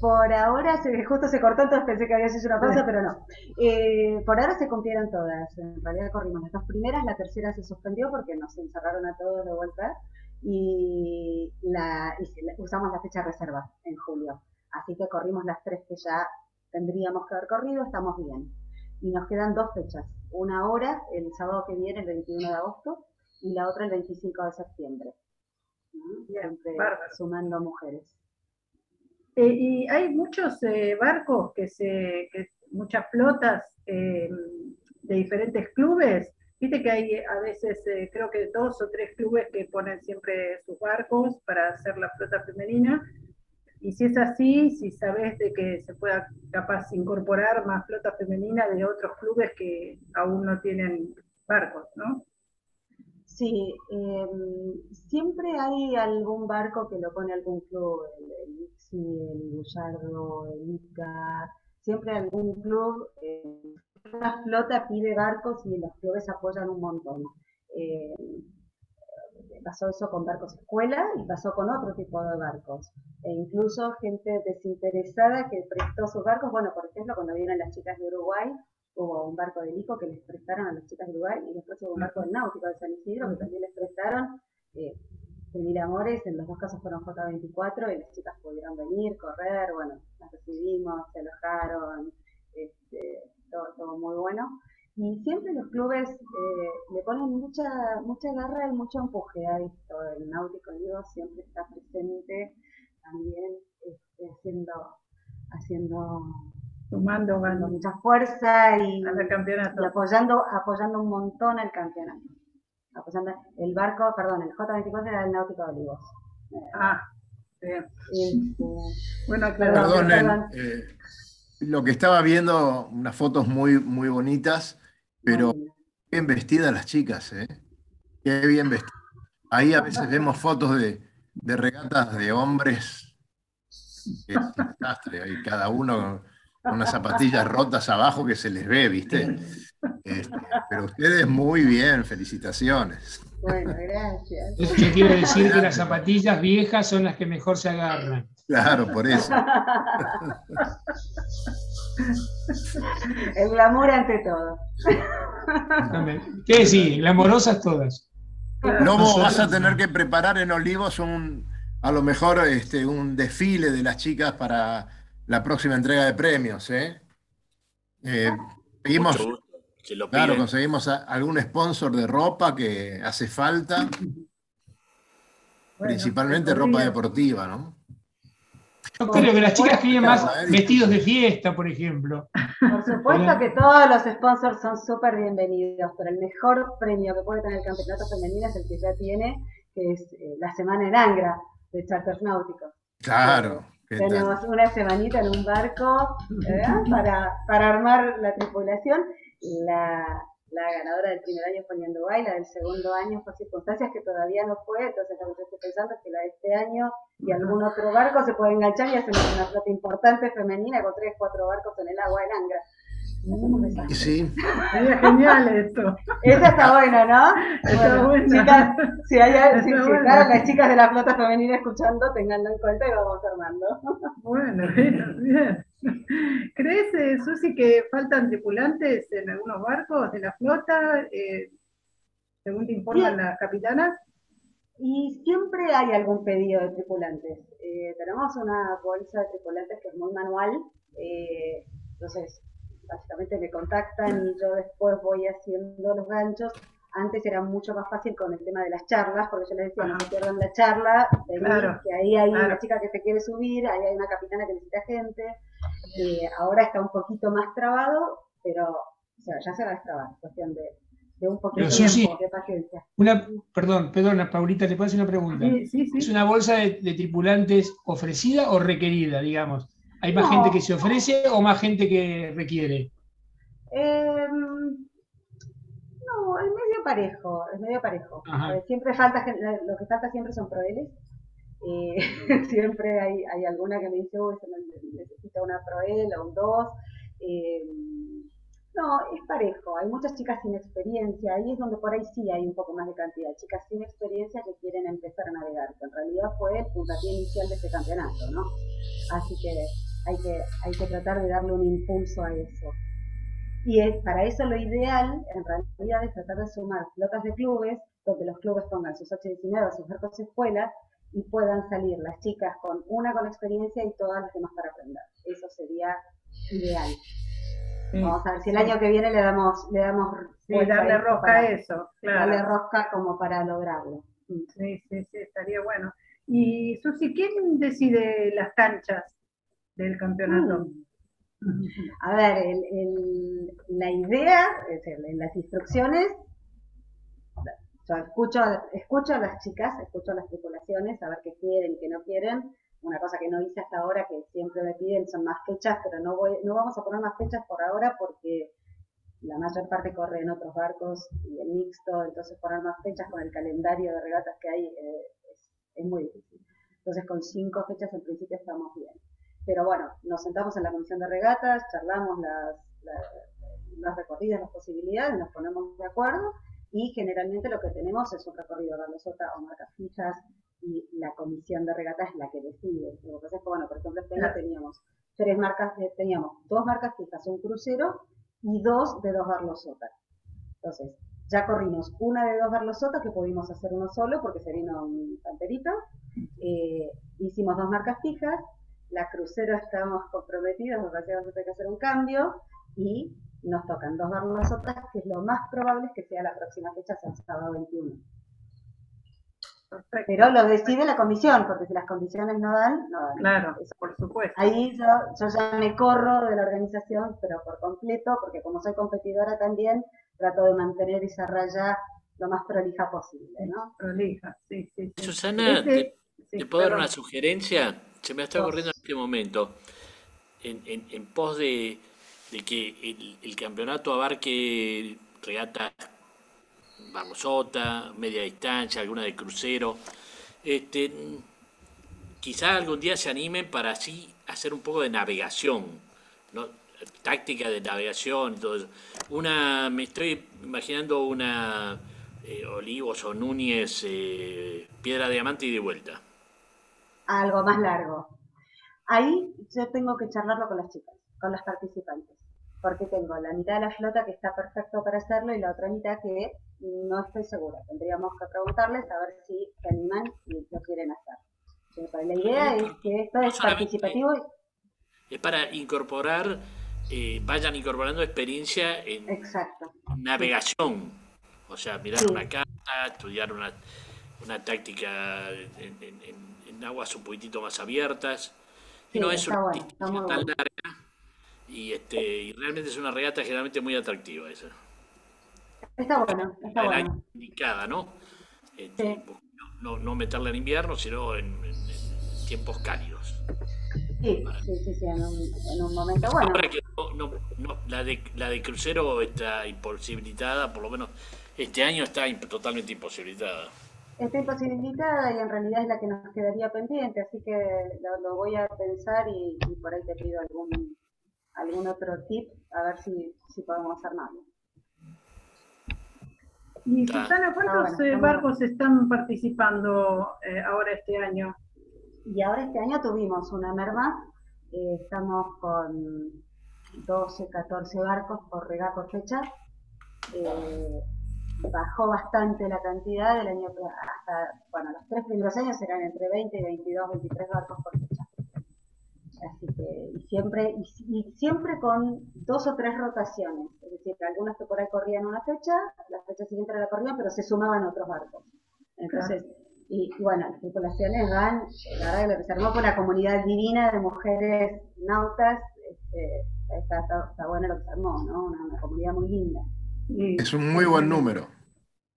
Speaker 13: Por ahora, se, justo se cortó, entonces pensé que había sido una pausa, pero no. Eh, por ahora se cumplieron todas. En realidad corrimos las dos primeras, la tercera se suspendió porque nos encerraron a todos de vuelta y, la, usamos la fecha reserva en julio. Así que corrimos las tres que ya tendríamos que haber corrido, estamos bien. Y nos quedan dos fechas. Una hora, el sábado que viene, el 21 de agosto, y la otra el 25 de septiembre. siempre sumando mujeres.
Speaker 14: Eh, y hay muchos eh, barcos que se, que, muchas flotas eh, de diferentes clubes. Viste que hay a veces, creo que dos o tres clubes que ponen siempre sus barcos para hacer la flota femenina. Y si es así, si sabes de que se pueda capaz incorporar más flota femenina de otros clubes que aún no tienen barcos, ¿no?
Speaker 13: Sí, em, siempre hay algún barco que lo pone algún club, el, el Bullardo, el Ica, siempre algún club, eh, una flota pide barcos y los clubes apoyan un montón. Eh, pasó eso con barcos escuela y pasó con otro tipo de barcos. E incluso gente desinteresada que prestó sus barcos, bueno, por ejemplo, cuando vienen las chicas de Uruguay, hubo un barco de ICO que les prestaron a las chicas de Uruguay y después hubo un barco del náutico de San Isidro que también les prestaron. Eh, Mil Amores, en los dos casos fueron J24 y las chicas pudieron venir, correr, bueno, las recibimos, se alojaron, este, todo, muy bueno. Y siempre los clubes eh, le ponen mucha mucha garra y mucho empuje a esto. El náutico digo siempre está presente también este, haciendo, haciendo
Speaker 14: sumando
Speaker 13: mucha fuerza y,
Speaker 14: campeonato.
Speaker 13: y, apoyando, apoyando un montón el campeonato. Apoyando el barco, perdón, el J24 era el Náutico de Olivos.
Speaker 14: Ah, bien.
Speaker 13: Este,
Speaker 14: bueno, claro.
Speaker 2: Eh, lo que estaba viendo, unas fotos muy, muy bonitas, pero bien vestidas las chicas, ¿eh? Qué bien vestidas. Ahí a veces vemos fotos de, de regatas de hombres, es un desastre, ahí cada uno con unas zapatillas rotas abajo que se les ve, ¿viste? Este, pero ustedes muy bien, felicitaciones.
Speaker 13: Bueno, gracias.
Speaker 5: Eso quiere decir que las zapatillas viejas son las que mejor se agarran.
Speaker 2: Claro, por eso.
Speaker 13: El glamour ante todo.
Speaker 5: ¿Qué decir? Glamorosas todas.
Speaker 2: Lobo, vas a tener que preparar en Olivos un, a lo mejor este, un desfile de las chicas para la próxima entrega de premios. ¿eh? Eh, seguimos, claro, conseguimos algún sponsor de ropa que hace falta, principalmente ropa deportiva, ¿no?
Speaker 5: Yo creo que las chicas quieren más vestidos de fiesta, por ejemplo.
Speaker 13: Por supuesto que todos los sponsors son súper bienvenidos, pero el mejor premio que puede tener el campeonato femenino es el que ya tiene, que es eh, la semana en Angra de charters náuticos.
Speaker 2: Claro.
Speaker 13: Tenemos una semanita en un barco (laughs) para, para armar la tripulación. La, la ganadora del primer año fue Ñandubay, la del segundo año por circunstancias que todavía no fue, entonces lo que estoy pensando es que la de este año y algún otro barco se puede enganchar y hacer una flota importante femenina con tres, cuatro barcos en el agua en Angra.
Speaker 2: Sí.
Speaker 14: Sería genial esto.
Speaker 13: Eso está bueno, ¿no? Está bueno. Chicas, si hay, si, las chicas de la flota femenina escuchando, tenganlo en cuenta y vamos armando.
Speaker 14: Bueno, bien, bien. ¿Crees, eh, Susi, que faltan tripulantes en algunos barcos de la flota, eh, según te informan las capitanas?
Speaker 13: Y siempre hay algún pedido de tripulantes. Eh, tenemos una bolsa de tripulantes que es muy manual, entonces básicamente me contactan y yo después voy haciendo los ganchos. Antes era mucho más fácil con el tema de las charlas, porque yo les decía, no me pierdan la charla, que ahí hay una chica que se quiere subir, ahí hay una capitana que necesita gente. Eh, ahora está un poquito más trabado, pero o sea, ya se va a destrabar, cuestión de, de un poquito de tiempo, de paciencia.
Speaker 5: Una, perdón, perdona, Paulita, ¿te puedo hacer una pregunta? ¿Es una bolsa de, de tripulantes ofrecida o requerida, digamos? ¿Hay más gente que se ofrece o más gente que requiere?
Speaker 13: Em, no, es medio parejo, es medio parejo. Eh, siempre falta, lo que falta siempre son proeles. Eh, (laughs) siempre hay, hay, alguna que me dice, uy, se necesita una proel o un dos. Em, no, es parejo. Hay muchas chicas sin experiencia. Ahí es donde por ahí sí hay un poco más de cantidad. Chicas sin experiencia que quieren empezar a navegar. Que en realidad fue el puntapié inicial de este campeonato, ¿no? Así que hay que, hay que tratar de darle un impulso a eso. Y es, para eso lo ideal, en realidad, es tratar de sumar flotas de clubes, donde los clubes pongan sus H19 o sus barcos escuelas y puedan salir las chicas con una con experiencia y todas las demás para aprender. Eso sería ideal. Vamos a ver si el año que viene le damos, le damos
Speaker 14: darle rosca a eso,
Speaker 13: Darle rosca como para lograrlo.
Speaker 14: Sí, sí, sí, estaría bueno. Y Susi, ¿quién decide las canchas del campeonato?
Speaker 13: Mm. A ver, la idea, en las instrucciones, yo escucho, escucho a las chicas, escucho a las tripulaciones, a ver qué quieren qué no quieren. Una cosa que no hice hasta ahora, que siempre me piden, son más fechas, pero no, voy, no vamos a poner más fechas por ahora porque la mayor parte corre en otros barcos y el mixto, entonces poner más fechas con el calendario de regatas que hay eh, es, muy difícil. Entonces con cinco fechas en principio estamos bien. Pero bueno, nos sentamos en la comisión de regatas, charlamos las, las, recorridas, las posibilidades, nos ponemos de acuerdo y generalmente lo que tenemos es un recorrido de Sota o marcas fijas y la comisión de regatas es la que decide. Lo que pasa es que, bueno, por ejemplo, este año teníamos tres marcas, eh, teníamos dos marcas fijas, un crucero y dos de dos Barlosota. Entonces, ya corrimos una de dos Barlosota que pudimos hacer uno solo porque se vino un panterito. Eh, hicimos dos marcas fijas. La crucero estamos comprometidos, nos parecía que que hacer un cambio y nos tocan dos Barlosotas, que es lo más probable que sea la próxima fecha, sea el sábado 21. Pero lo decide la comisión, porque si las condiciones no dan, no dan.
Speaker 14: Claro, por supuesto.
Speaker 13: Ahí yo, yo ya me corro de la organización, pero por completo, porque como soy competidora también, trato de mantener esa raya lo más prolija posible, ¿no?
Speaker 14: Prolija, sí, sí.
Speaker 3: Susana, ¿te, puedo dar una sugerencia? Se me está ocurriendo en este momento. En, en, pos de, de que el, el campeonato abarque regatas Barlosota, media distancia, alguna de crucero. Este, quizá algún día se animen para así hacer un poco de navegación, ¿no? táctica de navegación, todo Una, me estoy imaginando una eh, Olivos o Núñez, eh, Piedra Diamante y de vuelta.
Speaker 13: Algo más largo. Ahí yo tengo que charlarlo con las chicas, con las participantes porque tengo la mitad de la flota que está perfecto para hacerlo y la otra mitad que no estoy segura. Tendríamos que preguntarles a ver si se animan y lo quieren hacer. la idea es que esto es participativo.
Speaker 3: Es para incorporar, eh, vayan incorporando experiencia en navegación. O sea, mirar una carta, estudiar una, una táctica en, aguas un poquitito más abiertas. y no es una bueno, tan larga y este y realmente es una regata generalmente muy atractiva esa.
Speaker 13: Está bueno, está
Speaker 3: bueno. indicada, ¿no? Este, no, no meterla en invierno, sino en, tiempos cálidos.
Speaker 13: Sí, sí, sí, en, un, en, un, momento bueno.
Speaker 3: Ahora que no, no, la, de, la de crucero está imposibilitada, por lo menos este año está totalmente imposibilitada.
Speaker 13: Está imposibilitada y en realidad es la que nos quedaría pendiente, así que lo, voy a pensar y, y por ahí te pido algún algún otro tip, a ver si, si podemos hacer más.
Speaker 14: Y Susana, ¿cuántos eh, barcos están participando eh, ahora este año?
Speaker 13: Y ahora este año tuvimos una merma, eh, estamos con 12, 14 barcos por regata por fecha. Bajó bastante la cantidad del año hasta, bueno, los tres primeros años eran entre 20 y 22, 23 barcos por fecha. Así que, y siempre, y, siempre con dos o tres rotaciones. Es decir, algunos que por ahí corrían una fecha, la fecha siguiente la corrían, pero se sumaban otros barcos. Entonces, y, bueno, las tripulaciones van, la verdad que lo que se armó fue una comunidad divina de mujeres nautas, este, está, está, bueno lo que se armó, ¿no? Una, comunidad muy linda.
Speaker 2: Es un muy buen número,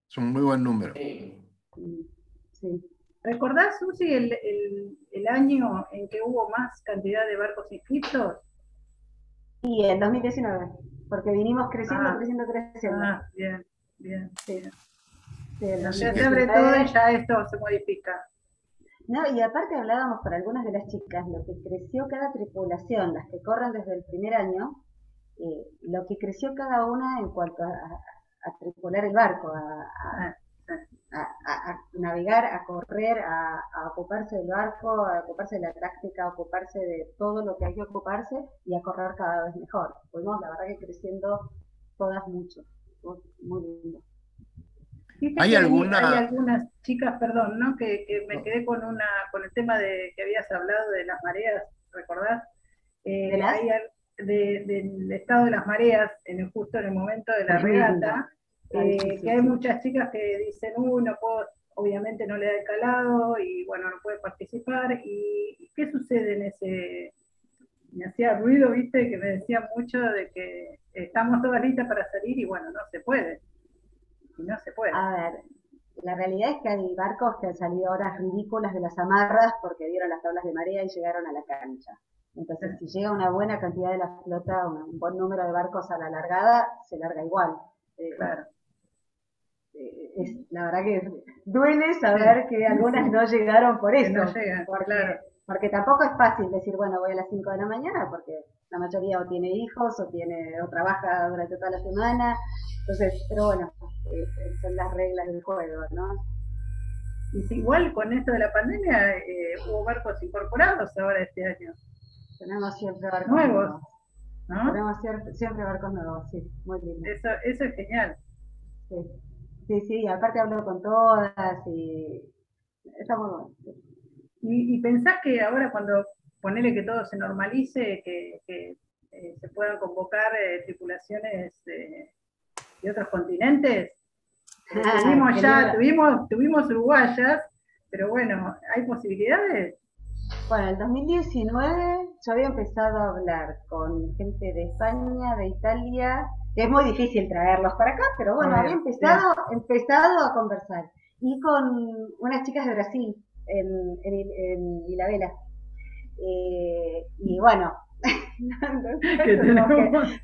Speaker 2: es un muy buen número.
Speaker 14: Sí. ¿Recordás, Susi, el, el, año en que hubo más cantidad de barcos inscritos?
Speaker 13: Sí, en 2019, porque vinimos creciendo, ah. creciendo, creciendo.
Speaker 14: Ah, bien, bien. Se abre todo y ya esto se modifica.
Speaker 13: No, y aparte hablábamos con algunas de las chicas, lo que creció cada tripulación, las que corren desde el primer año, eh, lo que creció cada una en cuanto a, tripular el barco, a, a, navegar, a correr, a, ocuparse del barco, a ocuparse de la práctica, a ocuparse de todo lo que hay que ocuparse y a correr cada vez mejor. Fuimos, la verdad, que creciendo todas mucho. Muy lindo.
Speaker 14: ¿Hay, alguna... hay algunas chicas, perdón, ¿no? Que, me quedé con una con el tema de que habías hablado de las mareas, ¿recordás? Eh, del estado de las mareas en justo en el momento de la regata. Eh, que hay muchas chicas que dicen, uy, no puedo, obviamente no le da el calado y bueno, no puede participar. ¿Y qué sucede en ese, me hacía ruido, viste, que me decía mucho de que estamos todas listas para salir y bueno, no se puede. Y no se puede.
Speaker 13: A ver, la realidad es que hay barcos que han salido horas ridículas de las amarras porque vieron las tablas de marea y llegaron a la cancha. Entonces, si llega una buena cantidad de la flota, un buen número de barcos a la largada, se larga igual. Eh, claro. Eh, es, la verdad que duele saber que algunas no llegaron por eso. No llegan, claro porque tampoco es fácil decir, bueno, voy a las 5 de la mañana, porque la mayoría o tiene hijos o tiene o trabaja durante toda la semana. Entonces, pero bueno, eh, son las reglas del juego, ¿no?
Speaker 14: Y si igual con esto de la pandemia eh, hubo barcos incorporados ahora este año.
Speaker 13: Tenemos siempre barcos nuevos. ¿no? Tenemos siempre, barcos nuevos, sí, muy lindo.
Speaker 14: Eso, eso es genial.
Speaker 13: Sí, sí, sí aparte hablo con todas y está muy bueno.
Speaker 14: Y, pensás que ahora cuando ponele que todo se normalice, que, eh, se puedan convocar eh, tripulaciones de otros continentes, (laughs) tuvimos ya, tuvimos, tuvimos uruguayas, pero bueno, ¿hay posibilidades?
Speaker 13: Bueno, en 2019 yo había empezado a hablar con gente de España, de Italia, que es muy difícil traerlos para acá, pero bueno, había empezado, empezado a conversar. Y con unas chicas de Brasil, en, en, en Eh, y bueno, (laughs)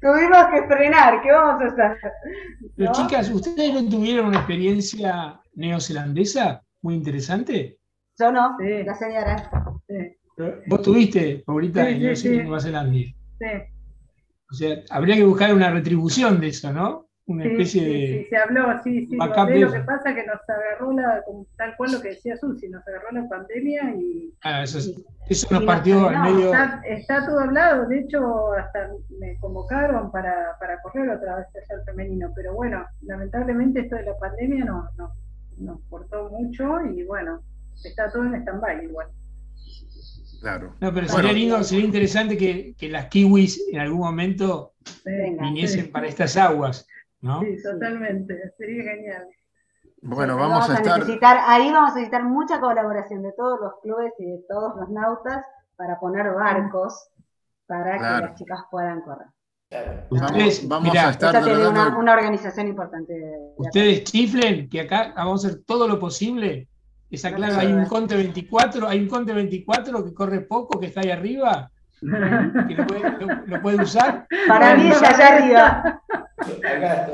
Speaker 13: tuvimos, que, frenar, ¿qué vamos a hacer?
Speaker 5: Pero chicas, ¿ustedes no tuvieron una experiencia neozelandesa muy interesante?
Speaker 13: Yo no, la señora.
Speaker 5: ¿Vos tuviste, favorita, en Nueva Zelanda? Sí. O sea, habría que buscar una retribución de eso, ¿no? una especie de.
Speaker 14: Sí, se habló, sí, sí. Lo, que pasa es que nos agarró la, tal cual lo que decía Susi, nos agarró la pandemia y.
Speaker 5: Ah, eso, eso nos partió al medio.
Speaker 14: Está, todo hablado, de hecho, hasta me convocaron para, para correr otra vez el femenino, pero bueno, lamentablemente esto de la pandemia no, no, nos cortó mucho y bueno, está todo en stand-by igual.
Speaker 5: Claro. No, pero sería lindo, sería interesante que, que, las kiwis en algún momento viniesen para estas aguas.
Speaker 14: Sí, totalmente, sería genial.
Speaker 2: Bueno, vamos, a, estar...
Speaker 13: necesitar, ahí vamos a necesitar mucha colaboración de todos los clubes y de todos los nautas para poner barcos para que las chicas puedan correr.
Speaker 5: Ustedes,
Speaker 2: vamos, a estar
Speaker 13: una, una, organización importante.
Speaker 5: ustedes chiflen que acá vamos a hacer todo lo posible. Esa claro, hay un Conte 24, hay un Conte 24 que corre poco, que está ahí arriba, que lo puede, usar.
Speaker 13: Para mí es allá arriba. (laughs)
Speaker 5: Acá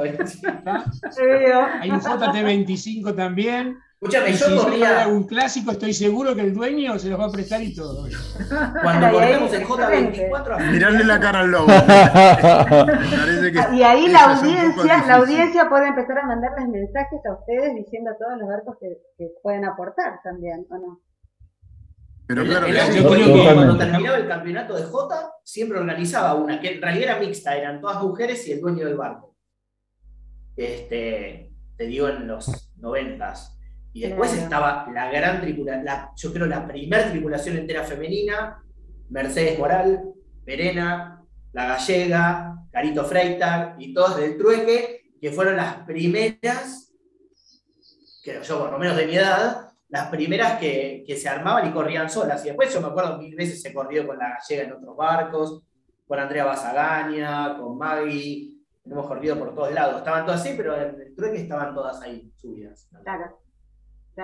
Speaker 5: Hay un JT25 también.
Speaker 6: Escúchame, yo si corría.
Speaker 5: un clásico, estoy seguro que el dueño se los va a prestar y todo. (laughs)
Speaker 6: Cuando corremos el J24.
Speaker 2: Mirarle la cara al lobo. (laughs)
Speaker 13: y ahí la audiencia, la audiencia puede empezar a mandarles mensajes a ustedes diciendo a todos los barcos que, que pueden aportar también, ¿o no?
Speaker 2: Pero claro,
Speaker 6: cuando terminaba el campeonato de J, siempre organizaba una, que en realidad era mixta, eran todas mujeres y el dueño del barco. Este, te digo en los noventas. Y después estaba la gran tripulación, yo creo la primera tripulación entera femenina, Mercedes Moral, Verena, La Gallega, Carito Freitag y todas del trueque, que fueron las primeras, que yo por lo menos de mi edad, las primeras que, se armaban y corrían solas. Y después yo me acuerdo mil veces se corrió con la gallega en otros barcos, con Andrea Basagaña, con Maggie, hemos corrido por todos lados. Estaban todas así, pero en el trueque estaban todas ahí subidas.
Speaker 13: Claro,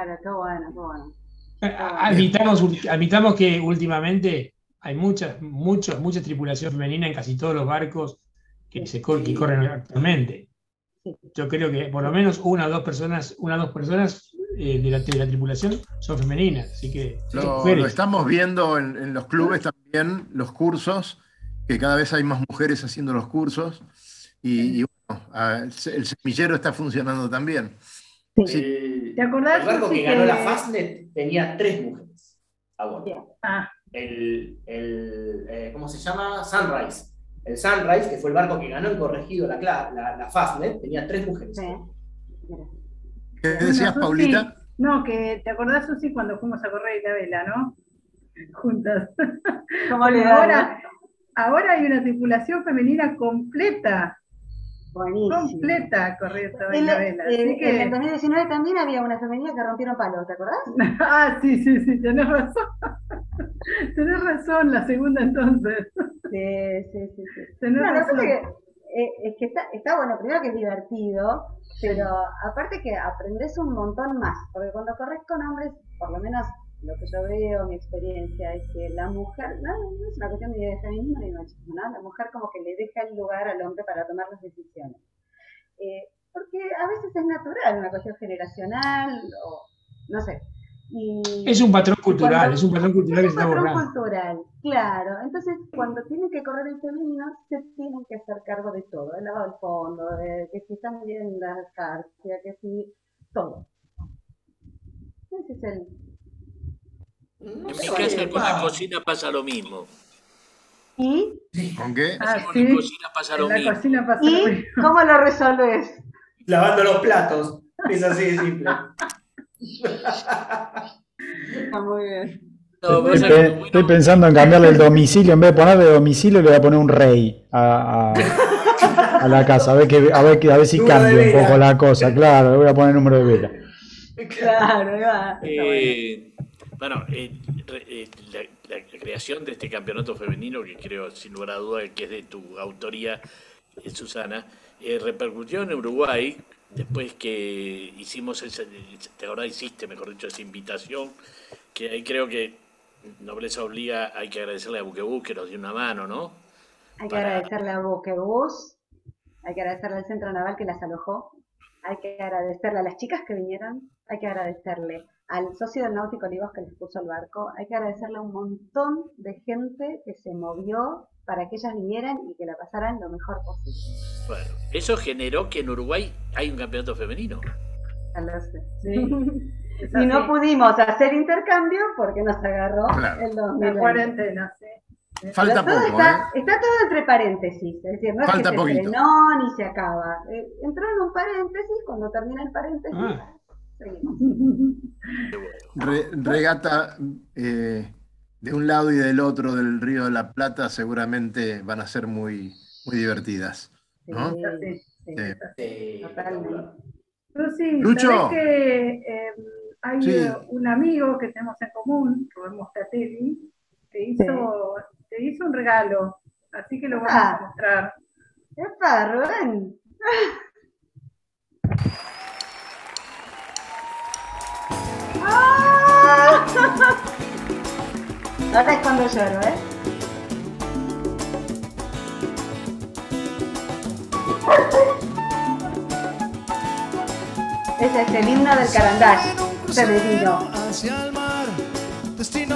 Speaker 13: claro, qué bueno, qué bueno.
Speaker 5: Eh, admitamos, que últimamente hay muchas, muchas, muchas tripulaciones femeninas en casi todos los barcos que, se que corren actualmente. Yo creo que por lo menos una o dos personas, una o dos personas eh, de, la, tripulación son femeninas, así que...
Speaker 2: Lo, estamos viendo en, los clubes también, los cursos, que cada vez hay más mujeres haciendo los cursos, y, bueno, el semillero está funcionando también.
Speaker 6: Sí. ¿Te acordás? El barco que, ganó la Fastnet tenía tres mujeres ah. El, el eh, ¿cómo se llama? Sunrise. El Sunrise, que fue el barco que ganó el corregido la, la, la Fastnet, tenía tres mujeres.
Speaker 2: ¿Qué decías, Paulita?
Speaker 14: No, que te acordás, Susi, cuando fuimos a correr la vela, ¿no? Juntas.
Speaker 13: ¿Cómo le
Speaker 14: ahora, ahora hay una tripulación femenina completa.
Speaker 13: Buenísimo.
Speaker 14: Completa corriente
Speaker 13: En,
Speaker 14: la vela.
Speaker 13: en-
Speaker 14: que...
Speaker 13: en el 2019 también había una femenina que rompieron palos, ¿te acordás? (laughs)
Speaker 14: Ah, sí, sí, sí, tenés razón. (laughs) tenés razón, la segunda entonces.
Speaker 13: Sí, sí, sí. sí.
Speaker 14: Tenés
Speaker 13: No,
Speaker 14: razón.
Speaker 13: que, eh, es que está, está bueno, primero que es divertido, pero aparte que aprendes un montón más, porque cuando corres con hombres, por lo menos lo que yo veo, mi experiencia, es que la mujer, no, no es una cuestión ni de feminismo ni de machismo, ¿no? La mujer como que le deja el lugar al hombre para tomar las decisiones. Eh, porque a veces es natural, una cuestión generacional, o no sé. Y
Speaker 5: Es un patrón cultural,
Speaker 13: cuando-
Speaker 5: es un patrón cultural que
Speaker 13: es un
Speaker 5: está
Speaker 13: patrón cultural, claro. Entonces, cuando tienen que correr el femenino, se tienen que hacer cargo de todo, del lavado del fondo, de que si están bien la carcia, que si todo. Ese es el...
Speaker 3: En mi casa con la cocina pasa lo mismo.
Speaker 13: ¿Y?
Speaker 2: ¿Con qué?
Speaker 14: Ah,
Speaker 3: Con
Speaker 14: sí.
Speaker 3: la cocina pasa
Speaker 14: En
Speaker 3: lo
Speaker 14: la
Speaker 3: mismo.
Speaker 14: cocina pasa lo
Speaker 13: ¿Y
Speaker 14: mismo.
Speaker 13: cómo lo resolves?
Speaker 6: Lavando los platos. Es así de simple.
Speaker 13: Está muy bien.
Speaker 3: No,
Speaker 4: Estoy, pe- pensando en cambiarle el domicilio. En vez de ponerle domicilio, le voy a poner un rey a, a- a la casa. A ver, que, a ver, que- a ver si cambia un poco la cosa. Claro, le voy a poner número de vela.
Speaker 13: Claro, ahí va.
Speaker 3: Eh, bueno, eh, re- eh, la, la creación de este campeonato femenino, que creo sin lugar a duda que es de tu autoría, eh, Susana, eh, repercutió en Uruguay después que hicimos esa, te ahora hiciste, mejor dicho, esa invitación, que ahí creo que Nobleza Obliga, hay que agradecerle a Buquebú que nos dio una mano, ¿no?
Speaker 13: Hay que
Speaker 3: Para-
Speaker 13: agradecerle a Buquebus, hay que agradecerle al Centro Naval que las alojó, hay que agradecerle a las chicas que vinieron, hay que agradecerle al socio del Náutico Olivos que les puso el barco, hay que agradecerle a un montón de gente que se movió para que ellas vinieran y que la pasaran lo mejor posible.
Speaker 3: Bueno, eso generó que en Uruguay hay un campeonato femenino.
Speaker 13: Ya lo sé.
Speaker 14: Sí. (laughs) Es
Speaker 13: Y no pudimos hacer intercambio porque nos agarró
Speaker 2: Claro.
Speaker 13: el
Speaker 14: La
Speaker 13: 2020.
Speaker 14: cuarentena, sí.
Speaker 2: Falta
Speaker 13: todo
Speaker 2: poco,
Speaker 13: está,
Speaker 2: ¿eh?
Speaker 13: está todo entre paréntesis, es decir, no es
Speaker 2: Falta
Speaker 13: que se frenó ni se acaba. Eh, entró en un paréntesis, cuando termina el paréntesis,
Speaker 5: Ah.
Speaker 2: Re- regata eh, de un lado y del otro del Río de la Plata seguramente van a ser muy, muy divertidas. ¿no?
Speaker 13: Sí, sí,
Speaker 2: Sí.
Speaker 6: Sí,
Speaker 13: totalmente.
Speaker 14: Pero sí,
Speaker 2: Lucho.
Speaker 14: que eh, hay
Speaker 2: Sí.
Speaker 14: un amigo que tenemos en común, Rubén Mostatelli, que hizo, te hizo un regalo, así que lo vamos
Speaker 13: Ah.
Speaker 14: a mostrar.
Speaker 13: ¡Epa, Rubén! (laughs) (laughs) Ahora es cuando lloro, ¿eh? Ese es el himno del Carandás femenino.
Speaker 15: hacia el mar, destino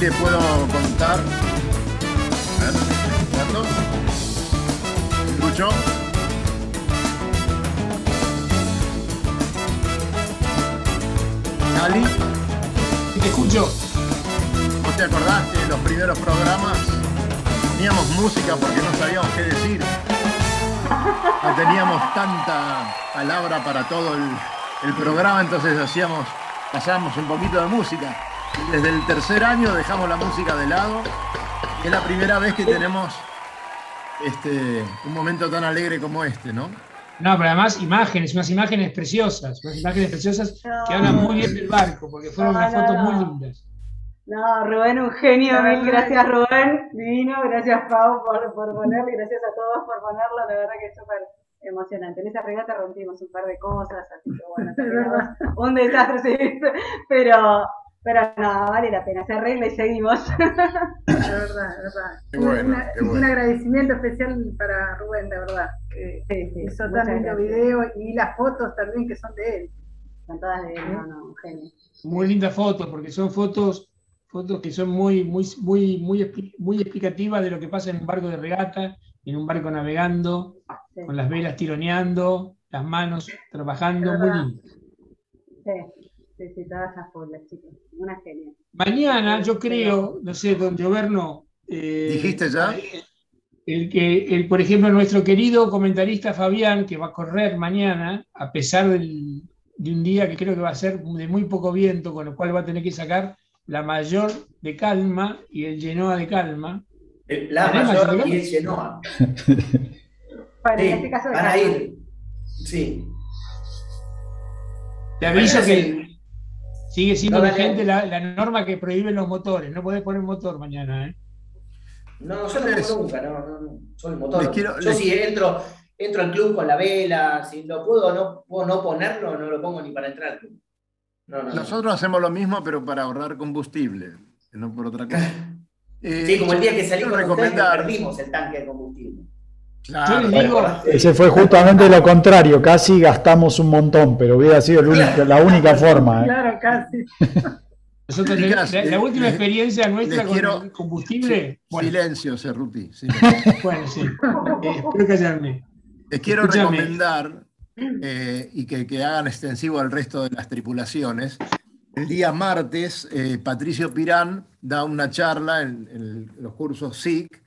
Speaker 2: Le puedo contar. A ver.
Speaker 5: Te escucho.
Speaker 2: ¿Vos te acordás que en los primeros programas teníamos música porque no sabíamos qué decir? No teníamos tanta palabra para todo el, el programa, entonces hacíamos, pasábamos un poquito de música. Desde el tercer año dejamos la música de lado. y Es la primera vez que tenemos este, un momento tan alegre como este, ¿no?
Speaker 5: No, pero además imágenes, unas imágenes preciosas, unas imágenes preciosas que hablan muy bien del barco, porque fueron
Speaker 13: No,
Speaker 5: unas
Speaker 13: no,
Speaker 5: fotos
Speaker 13: no.
Speaker 5: muy lindas.
Speaker 13: No, Rubén, un genio, mil gracias Rubén, divino, gracias Pau por, por ponerlo, y gracias a todos por ponerlo, la verdad que es súper emocionante. En esa regata rompimos un par de cosas, así que bueno, (laughs) un desastre, sí, pero, pero no, vale la pena, se arregla y seguimos. (laughs)
Speaker 14: Es verdad, es verdad.
Speaker 2: Qué bueno,
Speaker 14: Una-
Speaker 2: qué bueno.
Speaker 14: Un agradecimiento especial para Rubén, de verdad. que
Speaker 13: Sí, sí,
Speaker 14: hizo tan lindo
Speaker 13: gracias.
Speaker 14: video y las fotos también que son de él.
Speaker 13: Son todas de él, no, no, genio.
Speaker 5: Muy lindas fotos, porque son fotos, fotos que son muy, muy, muy, muy, expli- muy explicativas de lo que pasa en un barco de regata, en un barco navegando,
Speaker 13: Sí.
Speaker 5: con las velas tironeando, las manos trabajando, muy lindo.
Speaker 13: Sí, esas por las chicas, una genia.
Speaker 5: Mañana, yo creo, no sé, don Gioverno. eh,
Speaker 2: ¿Dijiste ya?
Speaker 5: El que, el, por ejemplo, nuestro querido comentarista Fabián, que va a correr mañana, a pesar del- de un día que creo que va a ser de muy poco viento, con lo cual va a tener que sacar la mayor de calma y el Genoa de calma.
Speaker 6: La
Speaker 5: ¿Tenés
Speaker 6: mayor y el? Genoa. (laughs)
Speaker 13: Bueno,
Speaker 6: Sí,
Speaker 13: en este caso de
Speaker 6: van a
Speaker 13: calma.
Speaker 6: ir. Sí.
Speaker 5: Te aviso
Speaker 6: Bueno,
Speaker 5: que sigue siendo
Speaker 6: No,
Speaker 5: vigente la, la norma que prohíbe los motores. No podés poner motor mañana. ¿eh?
Speaker 6: No, yo no pongo nunca, no, no, no. Soy el motor.
Speaker 2: Quiero-
Speaker 6: yo
Speaker 2: les-
Speaker 6: si entro, entro al club con la vela, si lo puedo no, puedo no ponerlo, no lo pongo ni para entrar al club. No, no, no.
Speaker 2: Nosotros hacemos lo mismo, pero para ahorrar combustible, no por otra cosa. Eh,
Speaker 6: Sí, como el día que ustedes que
Speaker 2: recomendar-
Speaker 6: perdimos el tanque de combustible.
Speaker 2: Claro,
Speaker 5: digo,
Speaker 4: Ese fue justamente lo contrario, casi gastamos un montón, pero hubiera sido el único- la única forma. ¿eh?
Speaker 14: Claro, casi. (laughs)
Speaker 5: nosotros la, la
Speaker 2: eh,
Speaker 5: última experiencia nuestra con
Speaker 2: quiero-
Speaker 5: combustible. Bueno,
Speaker 2: Silencio, Cerruti. silencio. (laughs)
Speaker 5: bueno, sí. Eh, espero callarme.
Speaker 2: Les quiero
Speaker 5: Escúchame.
Speaker 2: recomendar eh, y que, que hagan extensivo al resto de las tripulaciones. El día martes, eh, Patricio Pirán da una charla en, en los cursos SIC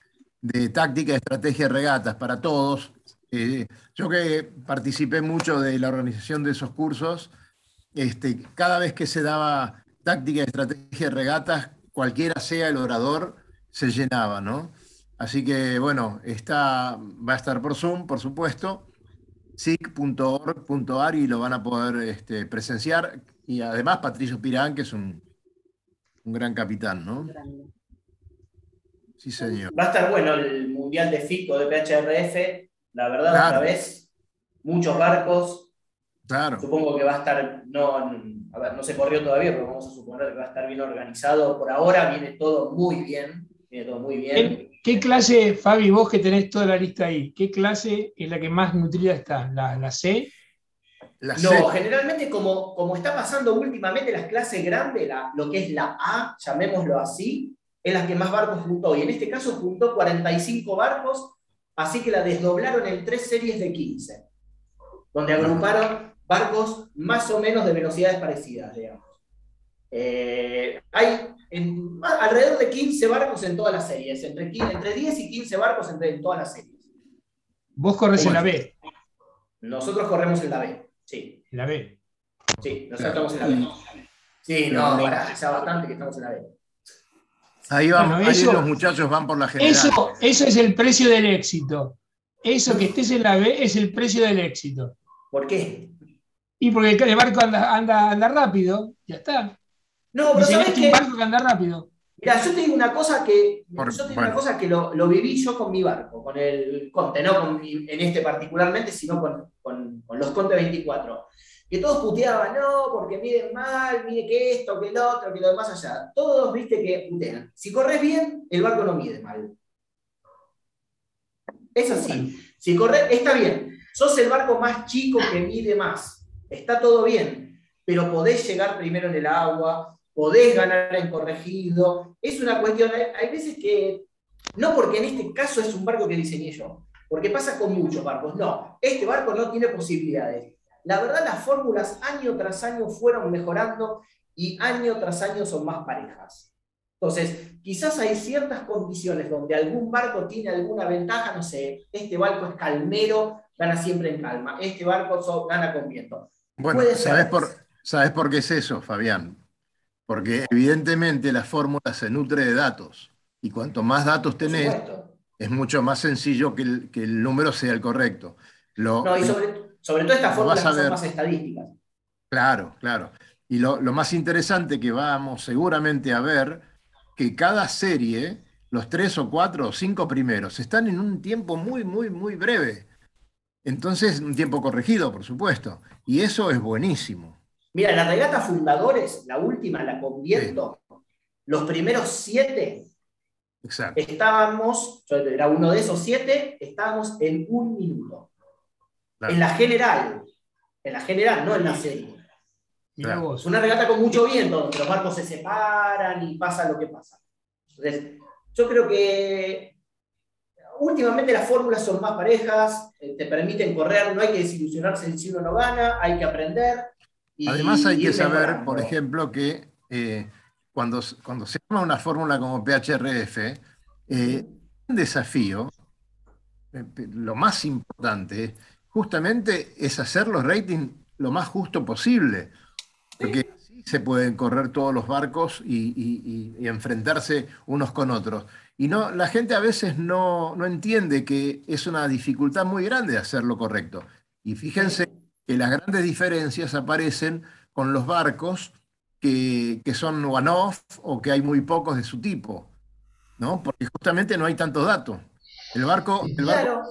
Speaker 2: de táctica, estrategia y regatas para todos. Eh, yo que participé mucho de la organización de esos cursos, este, cada vez que se daba táctica, estrategia y regatas, cualquiera sea el orador, se llenaba, ¿no? Así que, bueno, está, va a estar por Zoom, por supuesto, sic.org.ar y lo van a poder este, presenciar. Y además Patricio Pirán, que es un, un gran capitán, ¿no? Sí, señor.
Speaker 6: Va a estar bueno el mundial de FICO de PHRF, la verdad,
Speaker 2: Claro.
Speaker 6: otra vez. Muchos barcos.
Speaker 2: Claro.
Speaker 6: Supongo que va a estar, no, a ver, no se corrió todavía, pero vamos a suponer que va a estar bien organizado. Por ahora viene todo muy bien. Viene todo muy bien.
Speaker 5: ¿Qué, qué clase, Fabi, vos que tenés toda la lista ahí, qué clase es la que más nutrida está? ¿La, la C?
Speaker 2: La
Speaker 6: No,
Speaker 2: C-
Speaker 6: generalmente como, como está pasando últimamente las clases grandes, la- lo que es la A, llamémoslo así, es la que más barcos juntó. Y en este caso juntó 45 barcos, así que la desdoblaron en tres series de 15, donde agruparon barcos más o menos de velocidades parecidas, digamos. Eh, hay en- más- alrededor de 15 barcos en todas las series, entre, 15 entre 10 y 15 barcos entre, en todas las series.
Speaker 5: Vos corres en la B.
Speaker 6: Nosotros corremos en la B, sí.
Speaker 5: En la B.
Speaker 6: Sí, nosotros estamos en la B. Sí, no, pará, ya bastante que estamos en la B.
Speaker 2: Ahí, van,
Speaker 5: Bueno,
Speaker 2: ahí los muchachos van por la general.
Speaker 5: Eso, eso es el precio del éxito. Eso que estés en la B es el precio del éxito.
Speaker 6: ¿Por qué?
Speaker 5: Y porque el barco anda, anda, anda rápido, ya está.
Speaker 6: No, pero ¿sabes qué?
Speaker 5: un barco que anda rápido.
Speaker 6: Mira, yo te digo una cosa que,
Speaker 2: Por-
Speaker 6: yo te digo
Speaker 2: bueno.
Speaker 6: una cosa que lo, lo viví yo con mi barco, con el Conte, no con mi- en este particularmente, sino con, con- con los Conte 24. Que todos puteaban, no, porque miden mal, mide que esto, que el otro, que lo demás allá. Todos, viste, que putean. Si corres bien, el barco no mide mal. Es así. Si corres, está bien. Sos el barco más chico que mide más. Está todo bien. Pero podés llegar primero en el agua, podés ganar en corregido. Es una cuestión, hay, hay veces que, no porque en este caso es un barco que diseñé yo, porque pasa con muchos barcos, no, este barco no tiene posibilidades. La verdad, las fórmulas año tras año fueron mejorando y año tras año son más parejas. Entonces, quizás hay ciertas condiciones donde algún barco tiene alguna ventaja, no sé, este barco es calmero, gana siempre en calma, este barco so- gana con viento.
Speaker 2: Bueno. ¿sabes por, ¿sabes por qué es eso, Fabián? Porque evidentemente la fórmula se nutre de datos. Y cuanto más datos tenés, es mucho más sencillo que el, que el número sea el correcto. Lo,
Speaker 6: No, y sobre, sobre todo estas fórmulas que son más estadísticas.
Speaker 2: Claro, claro. Y lo, lo más interesante que vamos seguramente a ver, que cada serie, los tres o cuatro o cinco primeros, están en un tiempo muy, muy, muy breve. Entonces, un tiempo corregido, por supuesto. Y eso es buenísimo.
Speaker 6: Mira, la regata fundadores, la última, la con viento, los primeros siete
Speaker 2: Exacto.
Speaker 6: estábamos, yo era uno de esos siete, estábamos en un minuto.
Speaker 2: Claro.
Speaker 6: En la general, en la general, no en la serie. Es una regata con mucho viento, donde los barcos se separan y pasa lo que pasa. Entonces, yo creo que últimamente las fórmulas son más parejas, eh, te permiten correr, no hay que desilusionarse si uno no gana, hay que aprender. y-
Speaker 2: Además hay que saber,
Speaker 6: mejorando.
Speaker 2: por ejemplo, que eh, cuando, cuando se llama una fórmula como PHRF, eh, un desafío, eh, lo más importante, justamente es hacer los ratings lo más justo posible, porque así se pueden correr todos los barcos y, y- y- y enfrentarse unos con otros. Y no, la gente a veces no, no entiende que es una dificultad muy grande hacerlo correcto. Y fíjense que las grandes diferencias aparecen con los barcos que, que son one-off o que hay muy pocos de su tipo, ¿no? Porque justamente no hay tantos datos. El barco, el barco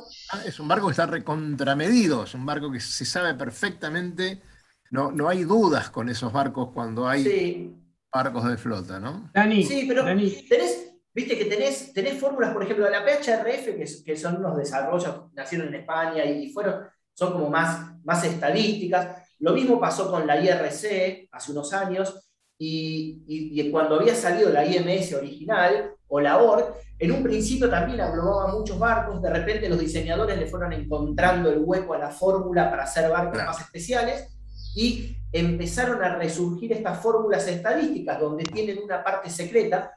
Speaker 2: es un barco que está recontramedido, es un barco que se sabe perfectamente, no, no hay dudas con esos barcos cuando hay
Speaker 6: Sí.
Speaker 2: barcos de flota, ¿no?
Speaker 6: sí, pero tenés, viste que tenés, tenés fórmulas, por ejemplo, de la PHRF, que son unos desarrollos, nacieron en España y fueron, son como más, más estadísticas. Lo mismo pasó con la IRC hace unos años, y, y- y cuando había salido la IMS original, o la ORC, en un principio también aglomaba muchos barcos, de repente los diseñadores le fueron encontrando el hueco a la fórmula para hacer barcos más especiales, y empezaron a resurgir estas fórmulas estadísticas donde tienen una parte secreta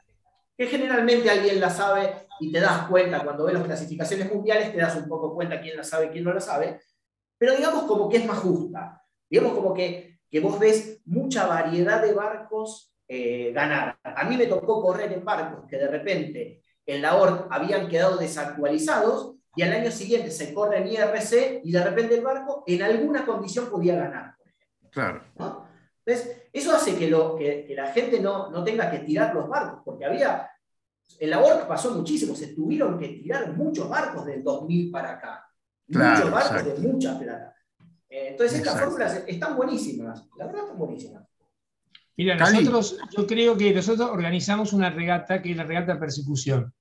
Speaker 6: que generalmente alguien la sabe y te das cuenta cuando ves las clasificaciones mundiales, te das un poco cuenta quién la sabe, quién no la sabe, pero digamos como que es más justa, digamos como que, que vos ves mucha variedad de barcos eh, ganar. A mí me tocó correr en barcos que de repente en la ORC habían quedado desactualizados y al año siguiente se corre en IRC y de repente el barco en alguna condición podía ganar.
Speaker 2: Claro.
Speaker 6: ¿no? Entonces, eso hace que, lo, que, que la gente no, no tenga que tirar los barcos, porque había, en la ORC pasó muchísimo, se tuvieron que tirar muchos barcos del 2000 para acá,
Speaker 2: Claro,
Speaker 6: muchos barcos
Speaker 2: exacto.
Speaker 6: de mucha plata. Eh, entonces, estas fórmulas están buenísimas, la verdad están buenísimas.
Speaker 5: Mira, nosotros, yo creo que nosotros organizamos una regata que es la regata de persecución.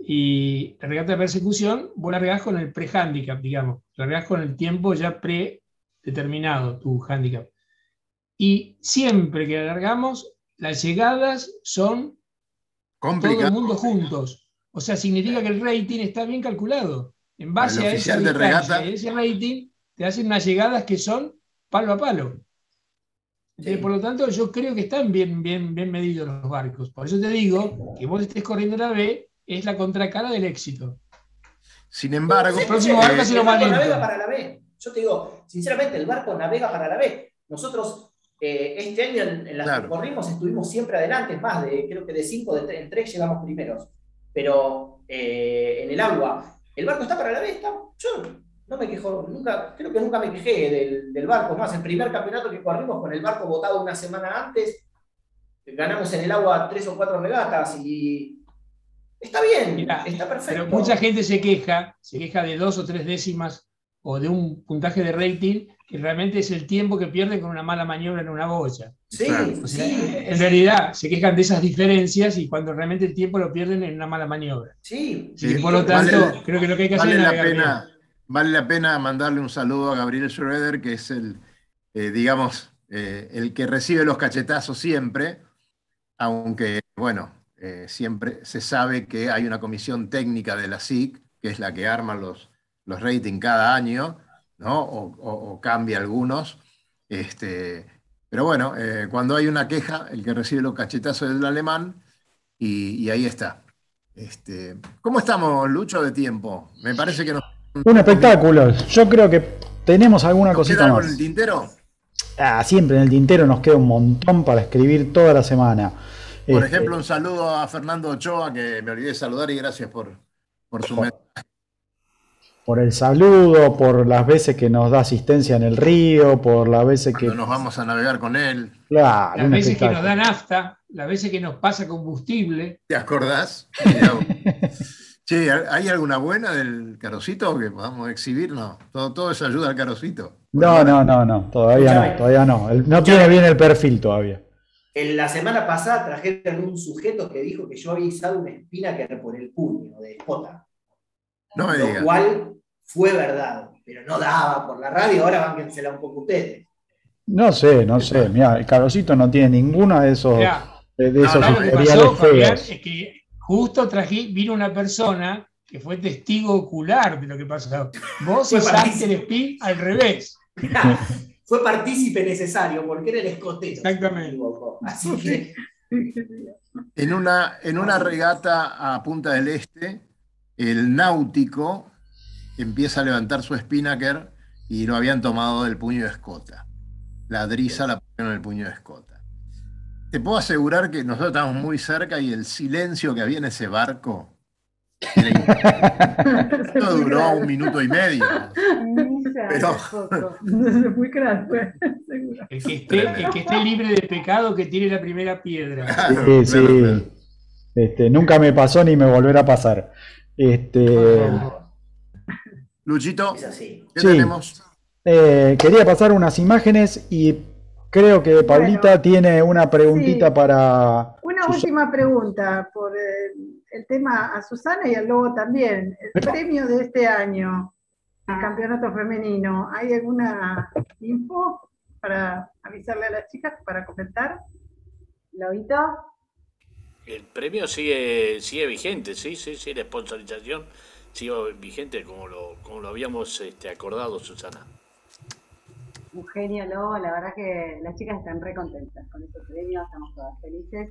Speaker 5: Y la regata de persecución, vos la regás con el pre-handicap, digamos. La regás con el tiempo ya predeterminado, tu handicap. Y siempre que la largamos, las llegadas son todo
Speaker 2: Complicado.
Speaker 5: el mundo juntos. O sea, significa que el rating está bien calculado. En base
Speaker 2: El
Speaker 5: a esa
Speaker 2: de regata-
Speaker 5: ese rating, te hacen unas llegadas que son palo a palo. Entonces, por lo tanto, yo creo que están bien, bien, bien medidos los barcos. Por eso te digo que vos estés corriendo la B es la contracara del éxito.
Speaker 2: Sin embargo,
Speaker 5: El próximo
Speaker 2: eh,
Speaker 5: barco se lo
Speaker 6: navega para la B. Yo te digo, sinceramente, el barco navega para la B. Nosotros, eh, este año en, en las
Speaker 2: Claro.
Speaker 6: que corrimos, estuvimos siempre adelante, más, de, creo que de 5, de tre- en 3 llegamos primeros. Pero eh, en el agua, el barco está para la B. está- yo no me quejo, nunca, creo que nunca me quejé del, del barco. Más, el primer campeonato que corrimos con el barco botado una semana antes, ganamos en el agua tres o cuatro regatas y está bien, está perfecto.
Speaker 5: Pero mucha gente se queja, se queja de dos o tres décimas o de un puntaje de rating que realmente es el tiempo que pierden con una mala maniobra en una boya.
Speaker 6: Sí,
Speaker 5: O sea,
Speaker 6: sí.
Speaker 5: En realidad se quejan de esas diferencias y cuando realmente el tiempo lo pierden en una mala maniobra.
Speaker 6: Sí,
Speaker 5: Y por lo tanto, creo que lo que hay que hacer es
Speaker 2: la
Speaker 5: navegar
Speaker 2: pena,
Speaker 5: bien.
Speaker 2: Vale la pena mandarle un saludo a Gabriel Schroeder, que es el, eh, digamos, eh, el que recibe los cachetazos siempre, aunque, bueno, eh, siempre se sabe que hay una comisión técnica de la SIC, que es la que arma los, los ratings cada año, ¿no? O, cambia algunos. Este, pero bueno, cuando hay una queja, el que recibe los cachetazos es el alemán, y, y ahí está. Este, ¿Cómo estamos, Lucho, de tiempo? Me parece que nos
Speaker 4: Un espectáculo. Yo creo que tenemos alguna
Speaker 2: ¿Nos
Speaker 4: cosita
Speaker 2: queda algo en
Speaker 4: más.
Speaker 2: el tintero?
Speaker 4: Ah, siempre en el tintero nos queda un montón para escribir toda la semana.
Speaker 2: Por
Speaker 4: Este,
Speaker 2: ejemplo, un saludo a Fernando Ochoa, que me olvidé de saludar y gracias por, por su mensaje.
Speaker 4: por el saludo, por las veces que nos da asistencia en el río, por las veces que.
Speaker 2: Nos vamos a navegar con él.
Speaker 4: Claro,
Speaker 5: Las veces que nos da nafta, las veces que nos pasa combustible.
Speaker 2: ¿Te acordás? (laughs) Che, ¿hay alguna buena del carocito que podamos exhibir? No, todo, todo eso ayuda al carocito.
Speaker 4: No, no, no, no, todavía no, todavía no. El- No tiene bien el perfil todavía.
Speaker 6: En la semana pasada trajeron un sujeto que dijo que yo había izado una espina que era por el puño de Jota.
Speaker 2: No me
Speaker 6: Lo cual fue verdad, pero no daba por la radio, ahora bánquensela un poco ustedes.
Speaker 4: No sé, no sé. Mira, el carocito no tiene ninguno de esos,
Speaker 5: Mirá,
Speaker 4: de, de
Speaker 5: No,
Speaker 4: esos
Speaker 5: no, lo que
Speaker 4: historiales
Speaker 5: pasó, Fabián,
Speaker 4: feos.
Speaker 5: es que justo trají, vino una persona que fue testigo ocular de lo que pasó. Vos
Speaker 6: Fue
Speaker 5: y. Santer Spin al revés.
Speaker 6: Fue partícipe necesario porque era el escotero.
Speaker 5: Exactamente.
Speaker 6: Así que
Speaker 2: En una, en una regata a Punta del Este, el náutico empieza a levantar su spinnaker y lo habían tomado del puño de escota. La drisa la pusieron en el puño de escota. Te puedo asegurar que nosotros estamos muy cerca y el silencio que había en ese barco. Esto (laughs) duró un minuto y medio. Pero-
Speaker 14: Muy seguro.
Speaker 5: El que, esté, el que esté libre de pecado que tire la primera piedra.
Speaker 4: Sí, sí. Este, nunca me pasó ni me volverá a pasar. Este,
Speaker 2: Luchito. ¿qué
Speaker 4: Sí.
Speaker 2: tenemos?
Speaker 4: eh, quería pasar unas imágenes y creo que Paulita tiene una preguntita
Speaker 14: Sí.
Speaker 4: para.
Speaker 14: Una
Speaker 4: Susana.
Speaker 14: última pregunta por el tema a Susana y al Lobo también. El premio de este año, el campeonato femenino, ¿hay alguna info para avisarle a las chicas para comentar?
Speaker 13: ¿Lobito?
Speaker 3: El premio sigue, sigue vigente, sí, sí, sí, la sponsorización sigue vigente como lo, como lo habíamos este, acordado, Susana.
Speaker 13: Un genio, Lobo. La verdad que las chicas están re contentas con este premio, estamos todas felices.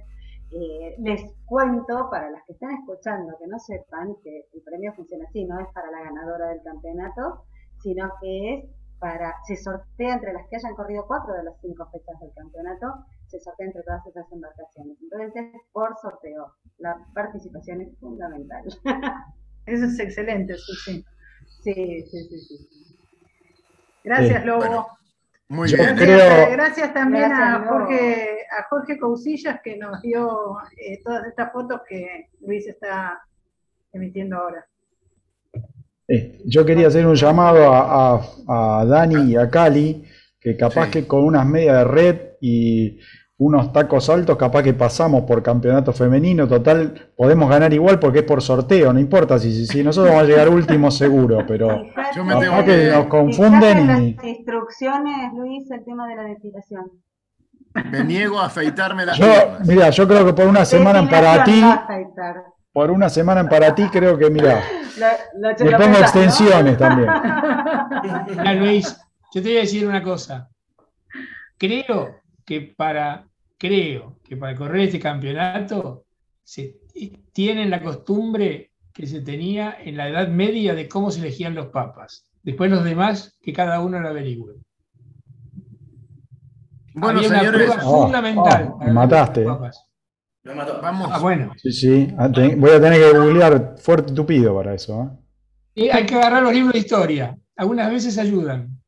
Speaker 13: Eh, les cuento, para las que están escuchando, que no sepan que el premio funciona así, no es para la ganadora del campeonato, sino que es para, se sortea entre las que hayan corrido cuatro de las cinco fechas del campeonato, se sortea entre todas esas embarcaciones. Entonces es por sorteo. La participación es fundamental. (laughs)
Speaker 14: Eso es excelente, Susi.
Speaker 13: Sí, sí, sí, sí.
Speaker 14: Gracias,
Speaker 4: Sí.
Speaker 14: Lobo.
Speaker 2: Bueno, Muy
Speaker 4: Yo
Speaker 2: bien.
Speaker 4: creo-
Speaker 14: Gracias, también
Speaker 13: Gracias,
Speaker 14: a. Jorge, a Jorge Cousillas que nos dio eh, todas estas fotos que Luis está emitiendo ahora.
Speaker 4: eh, yo quería hacer un llamado a, a- a Dani y a Cali, que capaz
Speaker 2: Sí.
Speaker 4: que con unas medias de red y unos tacos altos, capaz que pasamos por campeonato femenino. Total, podemos ganar igual porque es por sorteo, no importa si, si, si nosotros vamos a llegar último seguro, pero
Speaker 2: Yo me
Speaker 4: capaz
Speaker 2: tengo
Speaker 4: que nos confunden y.
Speaker 13: las instrucciones, Luis, el tema de la depilación.
Speaker 2: Me niego a afeitarme las
Speaker 4: Yo, mira, yo creo que por una semana en
Speaker 13: no afeitar.
Speaker 4: por una semana en Paraty, creo que, mira,
Speaker 13: Lo- lo-
Speaker 4: le pongo extensiones también.
Speaker 5: Mirá, Luis, yo te voy a decir una cosa. Creo que para, creo que para correr este campeonato se tienen la costumbre que se tenía en la Edad Media de cómo se elegían los papas. Después los demás, que cada uno lo averigüe.
Speaker 2: Bueno,
Speaker 5: Había una
Speaker 2: señores,
Speaker 5: prueba
Speaker 4: Oh,
Speaker 5: fundamental.
Speaker 4: oh, me mataste.
Speaker 5: los papas.
Speaker 6: Me mató.
Speaker 2: vamos.
Speaker 5: Ah, bueno.
Speaker 4: Sí, sí, ah, voy a tener que googlear fuerte y tupido para eso. ¿eh?
Speaker 5: Y hay que agarrar los libros de historia. Algunas veces ayudan.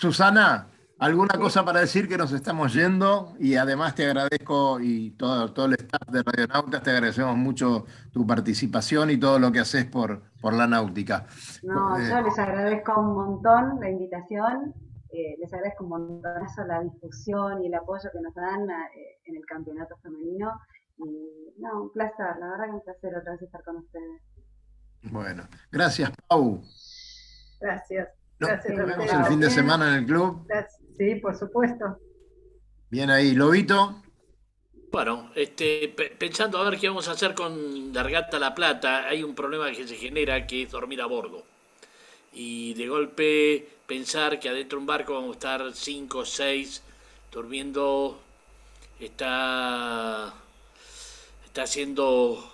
Speaker 2: Susana, ¿alguna cosa para decir que nos estamos yendo? Y además te agradezco y todo, todo el staff de Radionautas, te agradecemos mucho tu participación y todo lo que haces por, por la náutica.
Speaker 13: No,
Speaker 2: Eh,
Speaker 13: yo les agradezco un montón la invitación, eh, les agradezco un montonazo la difusión y el apoyo que nos dan eh, en el campeonato femenino. Y no, un placer, la verdad que un placer otra vez estar con ustedes.
Speaker 2: Bueno, gracias, Pau.
Speaker 14: Gracias.
Speaker 2: No,
Speaker 14: Gracias a
Speaker 2: Nos vemos el fin de semana en el club.
Speaker 14: Gracias. Sí, por supuesto.
Speaker 2: Bien ahí, Lobito.
Speaker 3: Bueno, este, pensando a ver qué vamos a hacer con la regata La Plata, hay un problema que se genera que es dormir a bordo. Y de golpe pensar que adentro de un barco vamos a estar cinco o seis durmiendo está, está haciendo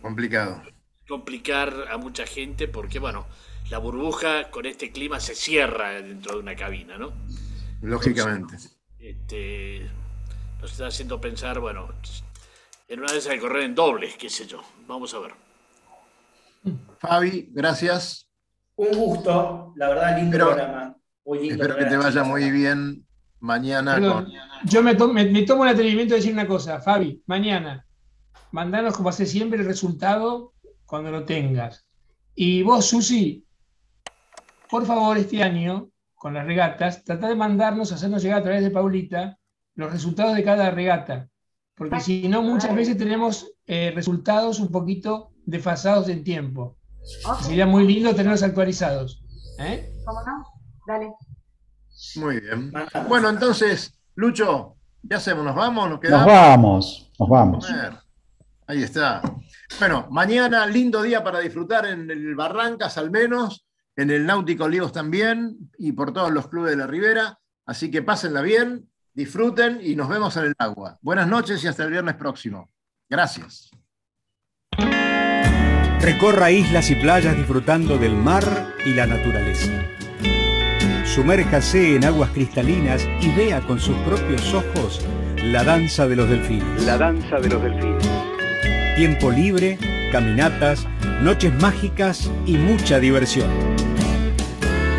Speaker 2: complicado.
Speaker 3: Complicar a mucha gente porque, bueno, la burbuja con este clima se cierra dentro de una cabina, ¿no?
Speaker 2: Lógicamente.
Speaker 3: este, nos está haciendo pensar, bueno, en una de esas de correr en dobles, qué sé yo. Vamos a ver.
Speaker 2: Fabi, gracias.
Speaker 6: Un gusto, la verdad, lindo programa.
Speaker 2: espero que te vaya muy bien mañana. con...
Speaker 5: Yo me, me, tomo el atrevimiento de decir una cosa, Fabi, mañana, mandanos como hace siempre el resultado cuando lo tengas. Y vos, Susi, por favor, este año, con las regatas, trata de mandarnos, hacernos llegar a través de Paulita, los resultados de cada regata. Porque si no, muchas veces tenemos eh, resultados un poquito desfasados en tiempo. Sería muy lindo tenerlos actualizados. ¿eh?
Speaker 13: ¿Cómo no? Dale.
Speaker 2: Muy bien. Bueno, entonces, Lucho, ¿qué hacemos? ¿Nos vamos? ¿Nos quedamos?
Speaker 4: Nos vamos, nos vamos.
Speaker 2: Ahí está. Bueno, mañana lindo día para disfrutar en el Barrancas al menos, en el Náutico Olivos también y por todos los clubes de la Ribera. Así que pásenla bien, disfruten y nos vemos en el agua. Buenas noches y hasta el viernes próximo. Gracias.
Speaker 16: Recorra islas y playas disfrutando del mar y la naturaleza. Sumérjase en aguas cristalinas y vea con sus propios ojos la danza de los delfines.
Speaker 17: La danza de los delfines.
Speaker 16: Tiempo libre, caminatas, noches mágicas y mucha diversión.